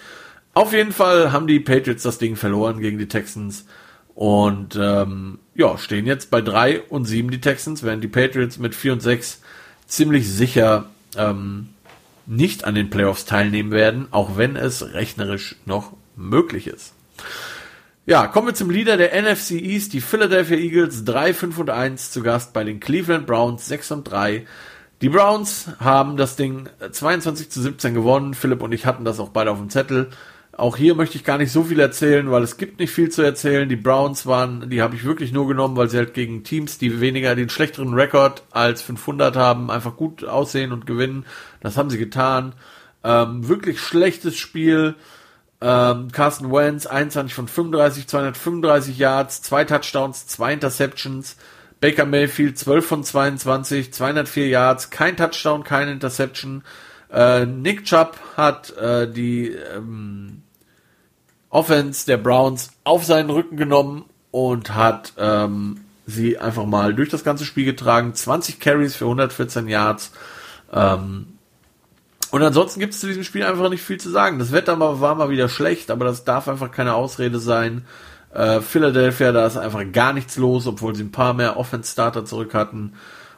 Auf jeden Fall haben die Patriots das Ding verloren gegen die Texans und ähm, ja, stehen jetzt bei 3 und 7 die Texans, während die Patriots mit 4 und 6 ziemlich sicher ähm, nicht an den Playoffs teilnehmen werden, auch wenn es rechnerisch noch möglich ist. Ja, kommen wir zum Leader der NFC East, die Philadelphia Eagles 3, 5 und 1 zu Gast bei den Cleveland Browns 6 und 3. Die Browns haben das Ding 22 zu 17 gewonnen. Philipp und ich hatten das auch beide auf dem Zettel. Auch hier möchte ich gar nicht so viel erzählen, weil es gibt nicht viel zu erzählen. Die Browns waren, die habe ich wirklich nur genommen, weil sie halt gegen Teams, die weniger den schlechteren Rekord als 500 haben, einfach gut aussehen und gewinnen. Das haben sie getan. Ähm, wirklich schlechtes Spiel. Ähm, Carson Wentz, 21 von 35, 235 Yards, zwei Touchdowns, zwei Interceptions. Baker Mayfield, 12 von 22, 204 Yards, kein Touchdown, keine Interception. Äh, Nick Chubb hat äh, die ähm, Offense der Browns auf seinen Rücken genommen und hat ähm, sie einfach mal durch das ganze Spiel getragen. 20 Carries für 114 Yards. Ähm, und ansonsten gibt es zu diesem Spiel einfach nicht viel zu sagen. Das Wetter war mal wieder schlecht, aber das darf einfach keine Ausrede sein. Äh, Philadelphia, da ist einfach gar nichts los, obwohl sie ein paar mehr Offense-Starter zurück hatten.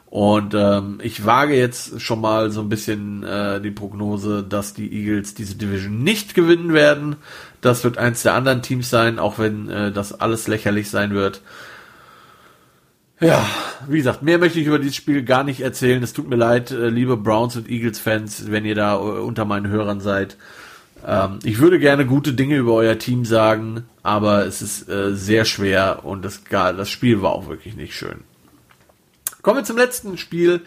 Und ähm, ich wage jetzt schon mal so ein bisschen äh, die Prognose, dass die Eagles diese Division nicht gewinnen werden. Das wird eins der anderen Teams sein, auch wenn äh, das alles lächerlich sein wird. Ja, wie gesagt, mehr möchte ich über dieses Spiel gar nicht erzählen. Es tut mir leid, äh, liebe Browns und Eagles Fans, wenn ihr da äh, unter meinen Hörern seid. Ähm, ich würde gerne gute Dinge über euer Team sagen, aber es ist äh, sehr schwer und das, das Spiel war auch wirklich nicht schön. Kommen wir zum letzten Spiel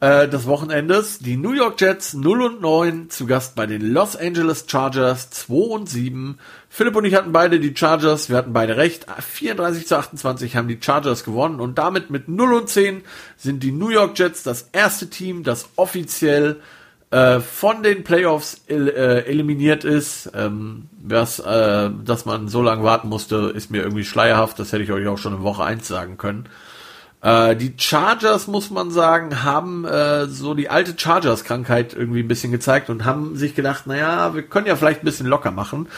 äh, des Wochenendes. Die New York Jets 0 und 9 zu Gast bei den Los Angeles Chargers 2 und 7. Philipp und ich hatten beide die Chargers, wir hatten beide recht. 34 zu 28 haben die Chargers gewonnen und damit mit 0 und 10 sind die New York Jets das erste Team, das offiziell äh, von den Playoffs el äh, eliminiert ist. Ähm, was, äh, dass man so lange warten musste, ist mir irgendwie schleierhaft. Das hätte ich euch auch schon in Woche 1 sagen können. Äh, die Chargers, muss man sagen, haben äh, so die alte Chargers-Krankheit irgendwie ein bisschen gezeigt und haben sich gedacht, naja, wir können ja vielleicht ein bisschen locker machen.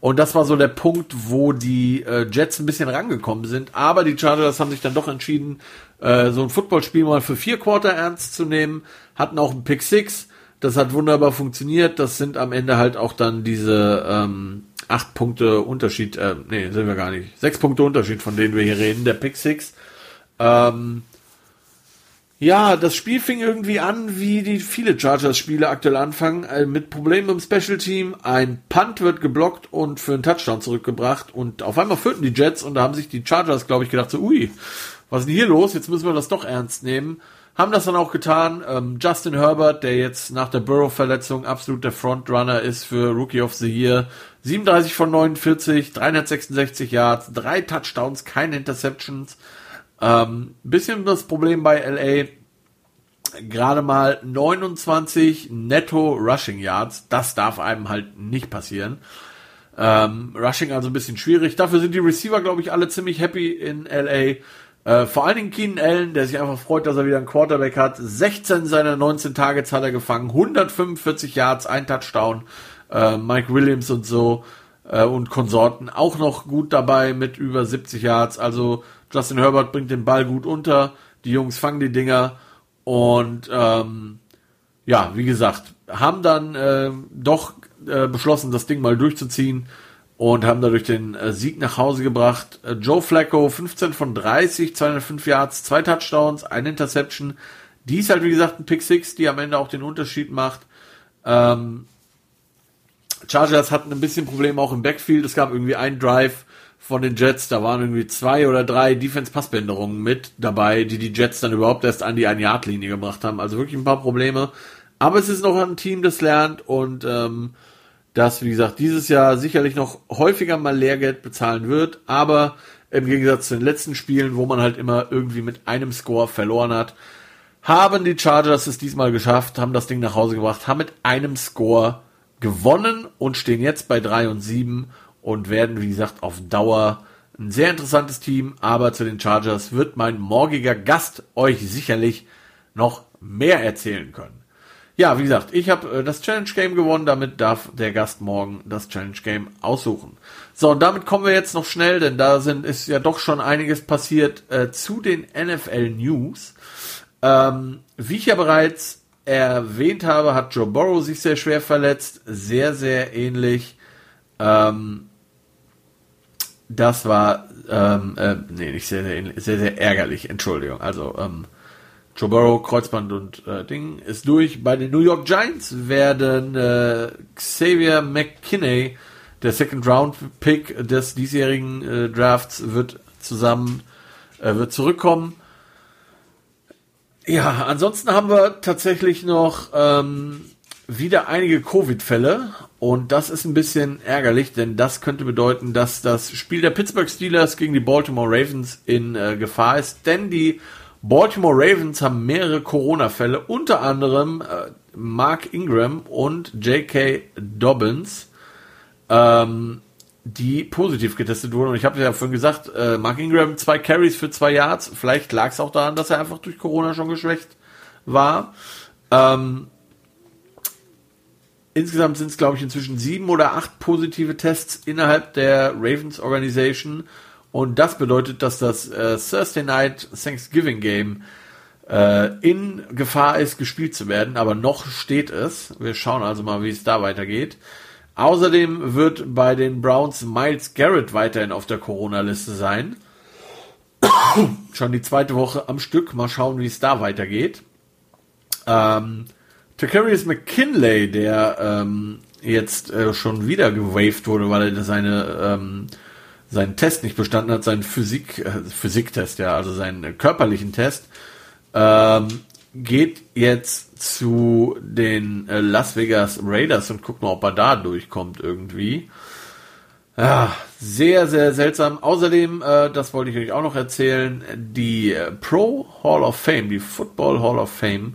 Und das war so der Punkt, wo die äh, Jets ein bisschen rangekommen sind. Aber die Chargers haben sich dann doch entschieden, äh, so ein Footballspiel mal für vier Quarter ernst zu nehmen. Hatten auch einen Pick Six. Das hat wunderbar funktioniert. Das sind am Ende halt auch dann diese ähm, acht Punkte Unterschied. Äh, nee, sind wir gar nicht. Sechs Punkte Unterschied, von denen wir hier reden. Der Pick Six. Ähm, ja, das Spiel fing irgendwie an, wie die viele Chargers-Spiele aktuell anfangen, äh, mit Problemen im Special Team. Ein Punt wird geblockt und für einen Touchdown zurückgebracht und auf einmal führten die Jets und da haben sich die Chargers, glaube ich, gedacht so, ui, was ist denn hier los? Jetzt müssen wir das doch ernst nehmen. Haben das dann auch getan. Ähm, Justin Herbert, der jetzt nach der Burrow-Verletzung absolut der Frontrunner ist für Rookie of the Year. 37 von 49, 366 Yards, drei Touchdowns, keine Interceptions. Ähm, bisschen das Problem bei LA, gerade mal 29 netto Rushing Yards, das darf einem halt nicht passieren. Ähm, Rushing also ein bisschen schwierig. Dafür sind die Receiver, glaube ich, alle ziemlich happy in LA. Äh, vor allen Dingen Keenan Allen, der sich einfach freut, dass er wieder einen Quarterback hat. 16 seiner 19 Targets hat er gefangen, 145 Yards, ein Touchdown. Äh, Mike Williams und so äh, und Konsorten auch noch gut dabei mit über 70 Yards. Also Justin Herbert bringt den Ball gut unter, die Jungs fangen die Dinger und ähm, ja, wie gesagt, haben dann äh, doch äh, beschlossen, das Ding mal durchzuziehen und haben dadurch den äh, Sieg nach Hause gebracht. Äh, Joe Flacco 15 von 30, 205 Yards, zwei Touchdowns, eine Interception. Die ist halt wie gesagt ein Pick Six, die am Ende auch den Unterschied macht. Ähm, Chargers hatten ein bisschen Probleme auch im Backfield. Es gab irgendwie einen Drive, von den Jets, da waren irgendwie zwei oder drei Defense-Passbänderungen mit dabei, die die Jets dann überhaupt erst an die Ein-Yard-Linie gebracht haben. Also wirklich ein paar Probleme. Aber es ist noch ein Team, das lernt und ähm, das, wie gesagt, dieses Jahr sicherlich noch häufiger mal Lehrgeld bezahlen wird. Aber im Gegensatz zu den letzten Spielen, wo man halt immer irgendwie mit einem Score verloren hat, haben die Chargers es diesmal geschafft, haben das Ding nach Hause gebracht, haben mit einem Score gewonnen und stehen jetzt bei drei und sieben und werden, wie gesagt, auf Dauer Ein sehr interessantes Team, aber zu den Chargers wird mein morgiger Gast euch sicherlich noch mehr erzählen können. Ja, wie gesagt, ich habe äh, das Challenge Game gewonnen, damit darf der Gast morgen das Challenge Game aussuchen. So, und damit kommen wir jetzt noch schnell, denn da sind ist ja doch schon einiges passiert äh, zu den NFL News. Ähm, wie ich ja bereits erwähnt habe, hat Joe Burrow sich sehr schwer verletzt, sehr, sehr ähnlich. Ähm, das war, ähm, äh, nee, nicht sehr, sehr sehr, sehr ärgerlich, Entschuldigung. Also, ähm, Joe Burrow, Kreuzband und äh, Ding ist durch. Bei den New York Giants werden äh, Xavier McKinney, der Second Round Pick des diesjährigen äh, Drafts, wird zusammen äh, wird zurückkommen. Ja, ansonsten haben wir tatsächlich noch ähm, wieder einige Covid-Fälle und das ist ein bisschen ärgerlich, denn das könnte bedeuten, dass das Spiel der Pittsburgh Steelers gegen die Baltimore Ravens in äh, Gefahr ist, denn die Baltimore Ravens haben mehrere Corona-Fälle, unter anderem äh, Mark Ingram und J.K. Dobbins, ähm, die positiv getestet wurden. Und ich habe ja vorhin gesagt, äh, Mark Ingram zwei Carries für zwei Yards. Vielleicht lag es auch daran, dass er einfach durch Corona schon geschwächt war. Ähm, insgesamt sind es, glaube ich, inzwischen sieben oder acht positive Tests innerhalb der Ravens Organisation. Und das bedeutet, dass das äh, Thursday Night Thanksgiving Game äh, in Gefahr ist, gespielt zu werden, aber noch steht es. Wir schauen also mal, wie es da weitergeht. Außerdem wird bei den Browns Miles Garrett weiterhin auf der Corona-Liste sein. Schon die zweite Woche am Stück. Mal schauen, wie es da weitergeht. Ähm, Takarius McKinley, der ähm, jetzt äh, schon wieder gewaved wurde, weil er seine ähm, seinen Test nicht bestanden hat, seinen Physik, äh, Physiktest, ja, also seinen körperlichen Test, ähm, geht jetzt zu den äh, Las Vegas Raiders und guckt mal, ob er da durchkommt irgendwie. Ja, sehr, sehr seltsam. Außerdem, äh, das wollte ich euch auch noch erzählen, die äh, Pro Hall of Fame, die Football Hall of Fame,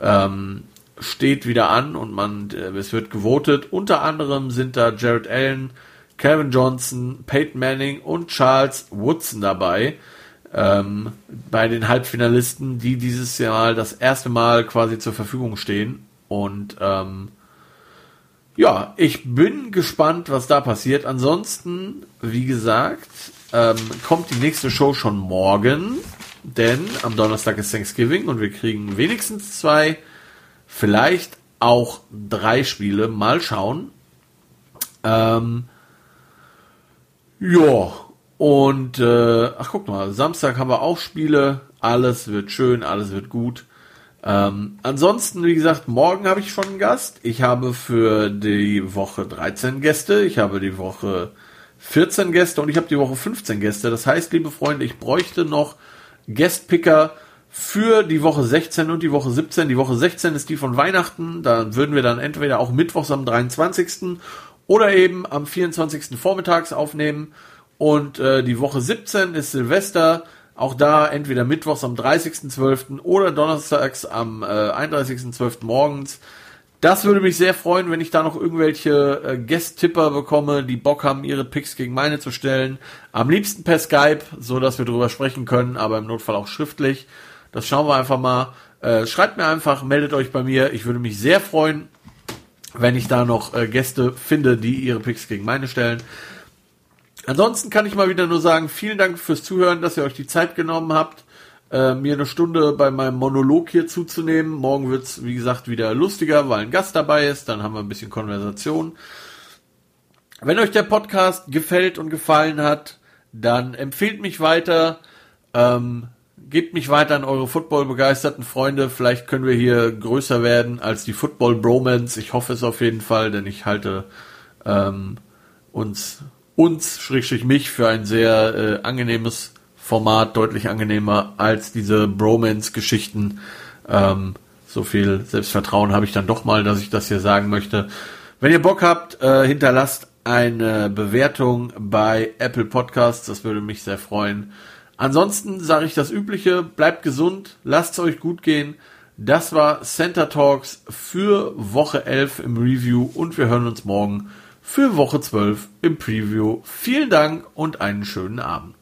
ähm, steht wieder an und man, äh, es wird gewotet. Unter anderem sind da Jared Allen, Calvin Johnson, Peyton Manning und Charles Woodson dabei. Ähm, bei den Halbfinalisten, die dieses Jahr das erste Mal quasi zur Verfügung stehen. Und ähm, ja, ich bin gespannt, was da passiert. Ansonsten, wie gesagt, ähm, kommt die nächste Show schon morgen, denn am Donnerstag ist Thanksgiving und wir kriegen wenigstens zwei, vielleicht auch drei Spiele. Mal schauen. Ähm, ja, und äh, ach guck mal, Samstag haben wir auch Spiele. Alles wird schön, alles wird gut. Ähm, ansonsten, wie gesagt, morgen habe ich schon einen Gast. Ich habe für die Woche 13 Gäste, ich habe die Woche 14 Gäste und ich habe die Woche 15 Gäste. Das heißt, liebe Freunde, ich bräuchte noch Guestpicker für die Woche 16 und die Woche 17. Die Woche 16 ist die von Weihnachten. Da würden wir dann entweder auch mittwochs am 23 oder eben am 24. vormittags aufnehmen. Und äh, die Woche 17 ist Silvester. Auch da entweder mittwochs am 30.12. oder donnerstags am äh, 31.12. morgens. Das würde mich sehr freuen, wenn ich da noch irgendwelche äh, Guest-Tipper bekomme, die Bock haben, ihre Picks gegen meine zu stellen. Am liebsten per Skype, so dass wir drüber sprechen können, aber im Notfall auch schriftlich. Das schauen wir einfach mal. Äh, schreibt mir einfach, meldet euch bei mir. Ich würde mich sehr freuen, wenn ich da noch äh, Gäste finde, die ihre Picks gegen meine stellen. Ansonsten kann ich mal wieder nur sagen, vielen Dank fürs Zuhören, dass ihr euch die Zeit genommen habt, äh, mir eine Stunde bei meinem Monolog hier zuzunehmen. Morgen wird's wie gesagt, wieder lustiger, weil ein Gast dabei ist. Dann haben wir ein bisschen Konversation. Wenn euch der Podcast gefällt und gefallen hat, dann empfehlt mich weiter. Ähm, gebt mich weiter an eure Football-begeisterten Freunde. Vielleicht können wir hier größer werden als die Football-Bromance. Ich hoffe es auf jeden Fall, denn ich halte ähm, uns, uns, schrägstrich mich, für ein sehr äh, angenehmes Format, deutlich angenehmer als diese Bromance-Geschichten. Ähm, so viel Selbstvertrauen habe ich dann doch mal, dass ich das hier sagen möchte. Wenn ihr Bock habt, äh, hinterlasst eine Bewertung bei Apple Podcasts. Das würde mich sehr freuen. Ansonsten sage ich das Übliche, bleibt gesund, lasst es euch gut gehen. Das war Center Talks für Woche 11 im Review und wir hören uns morgen für Woche 12 im Preview. Vielen Dank und einen schönen Abend.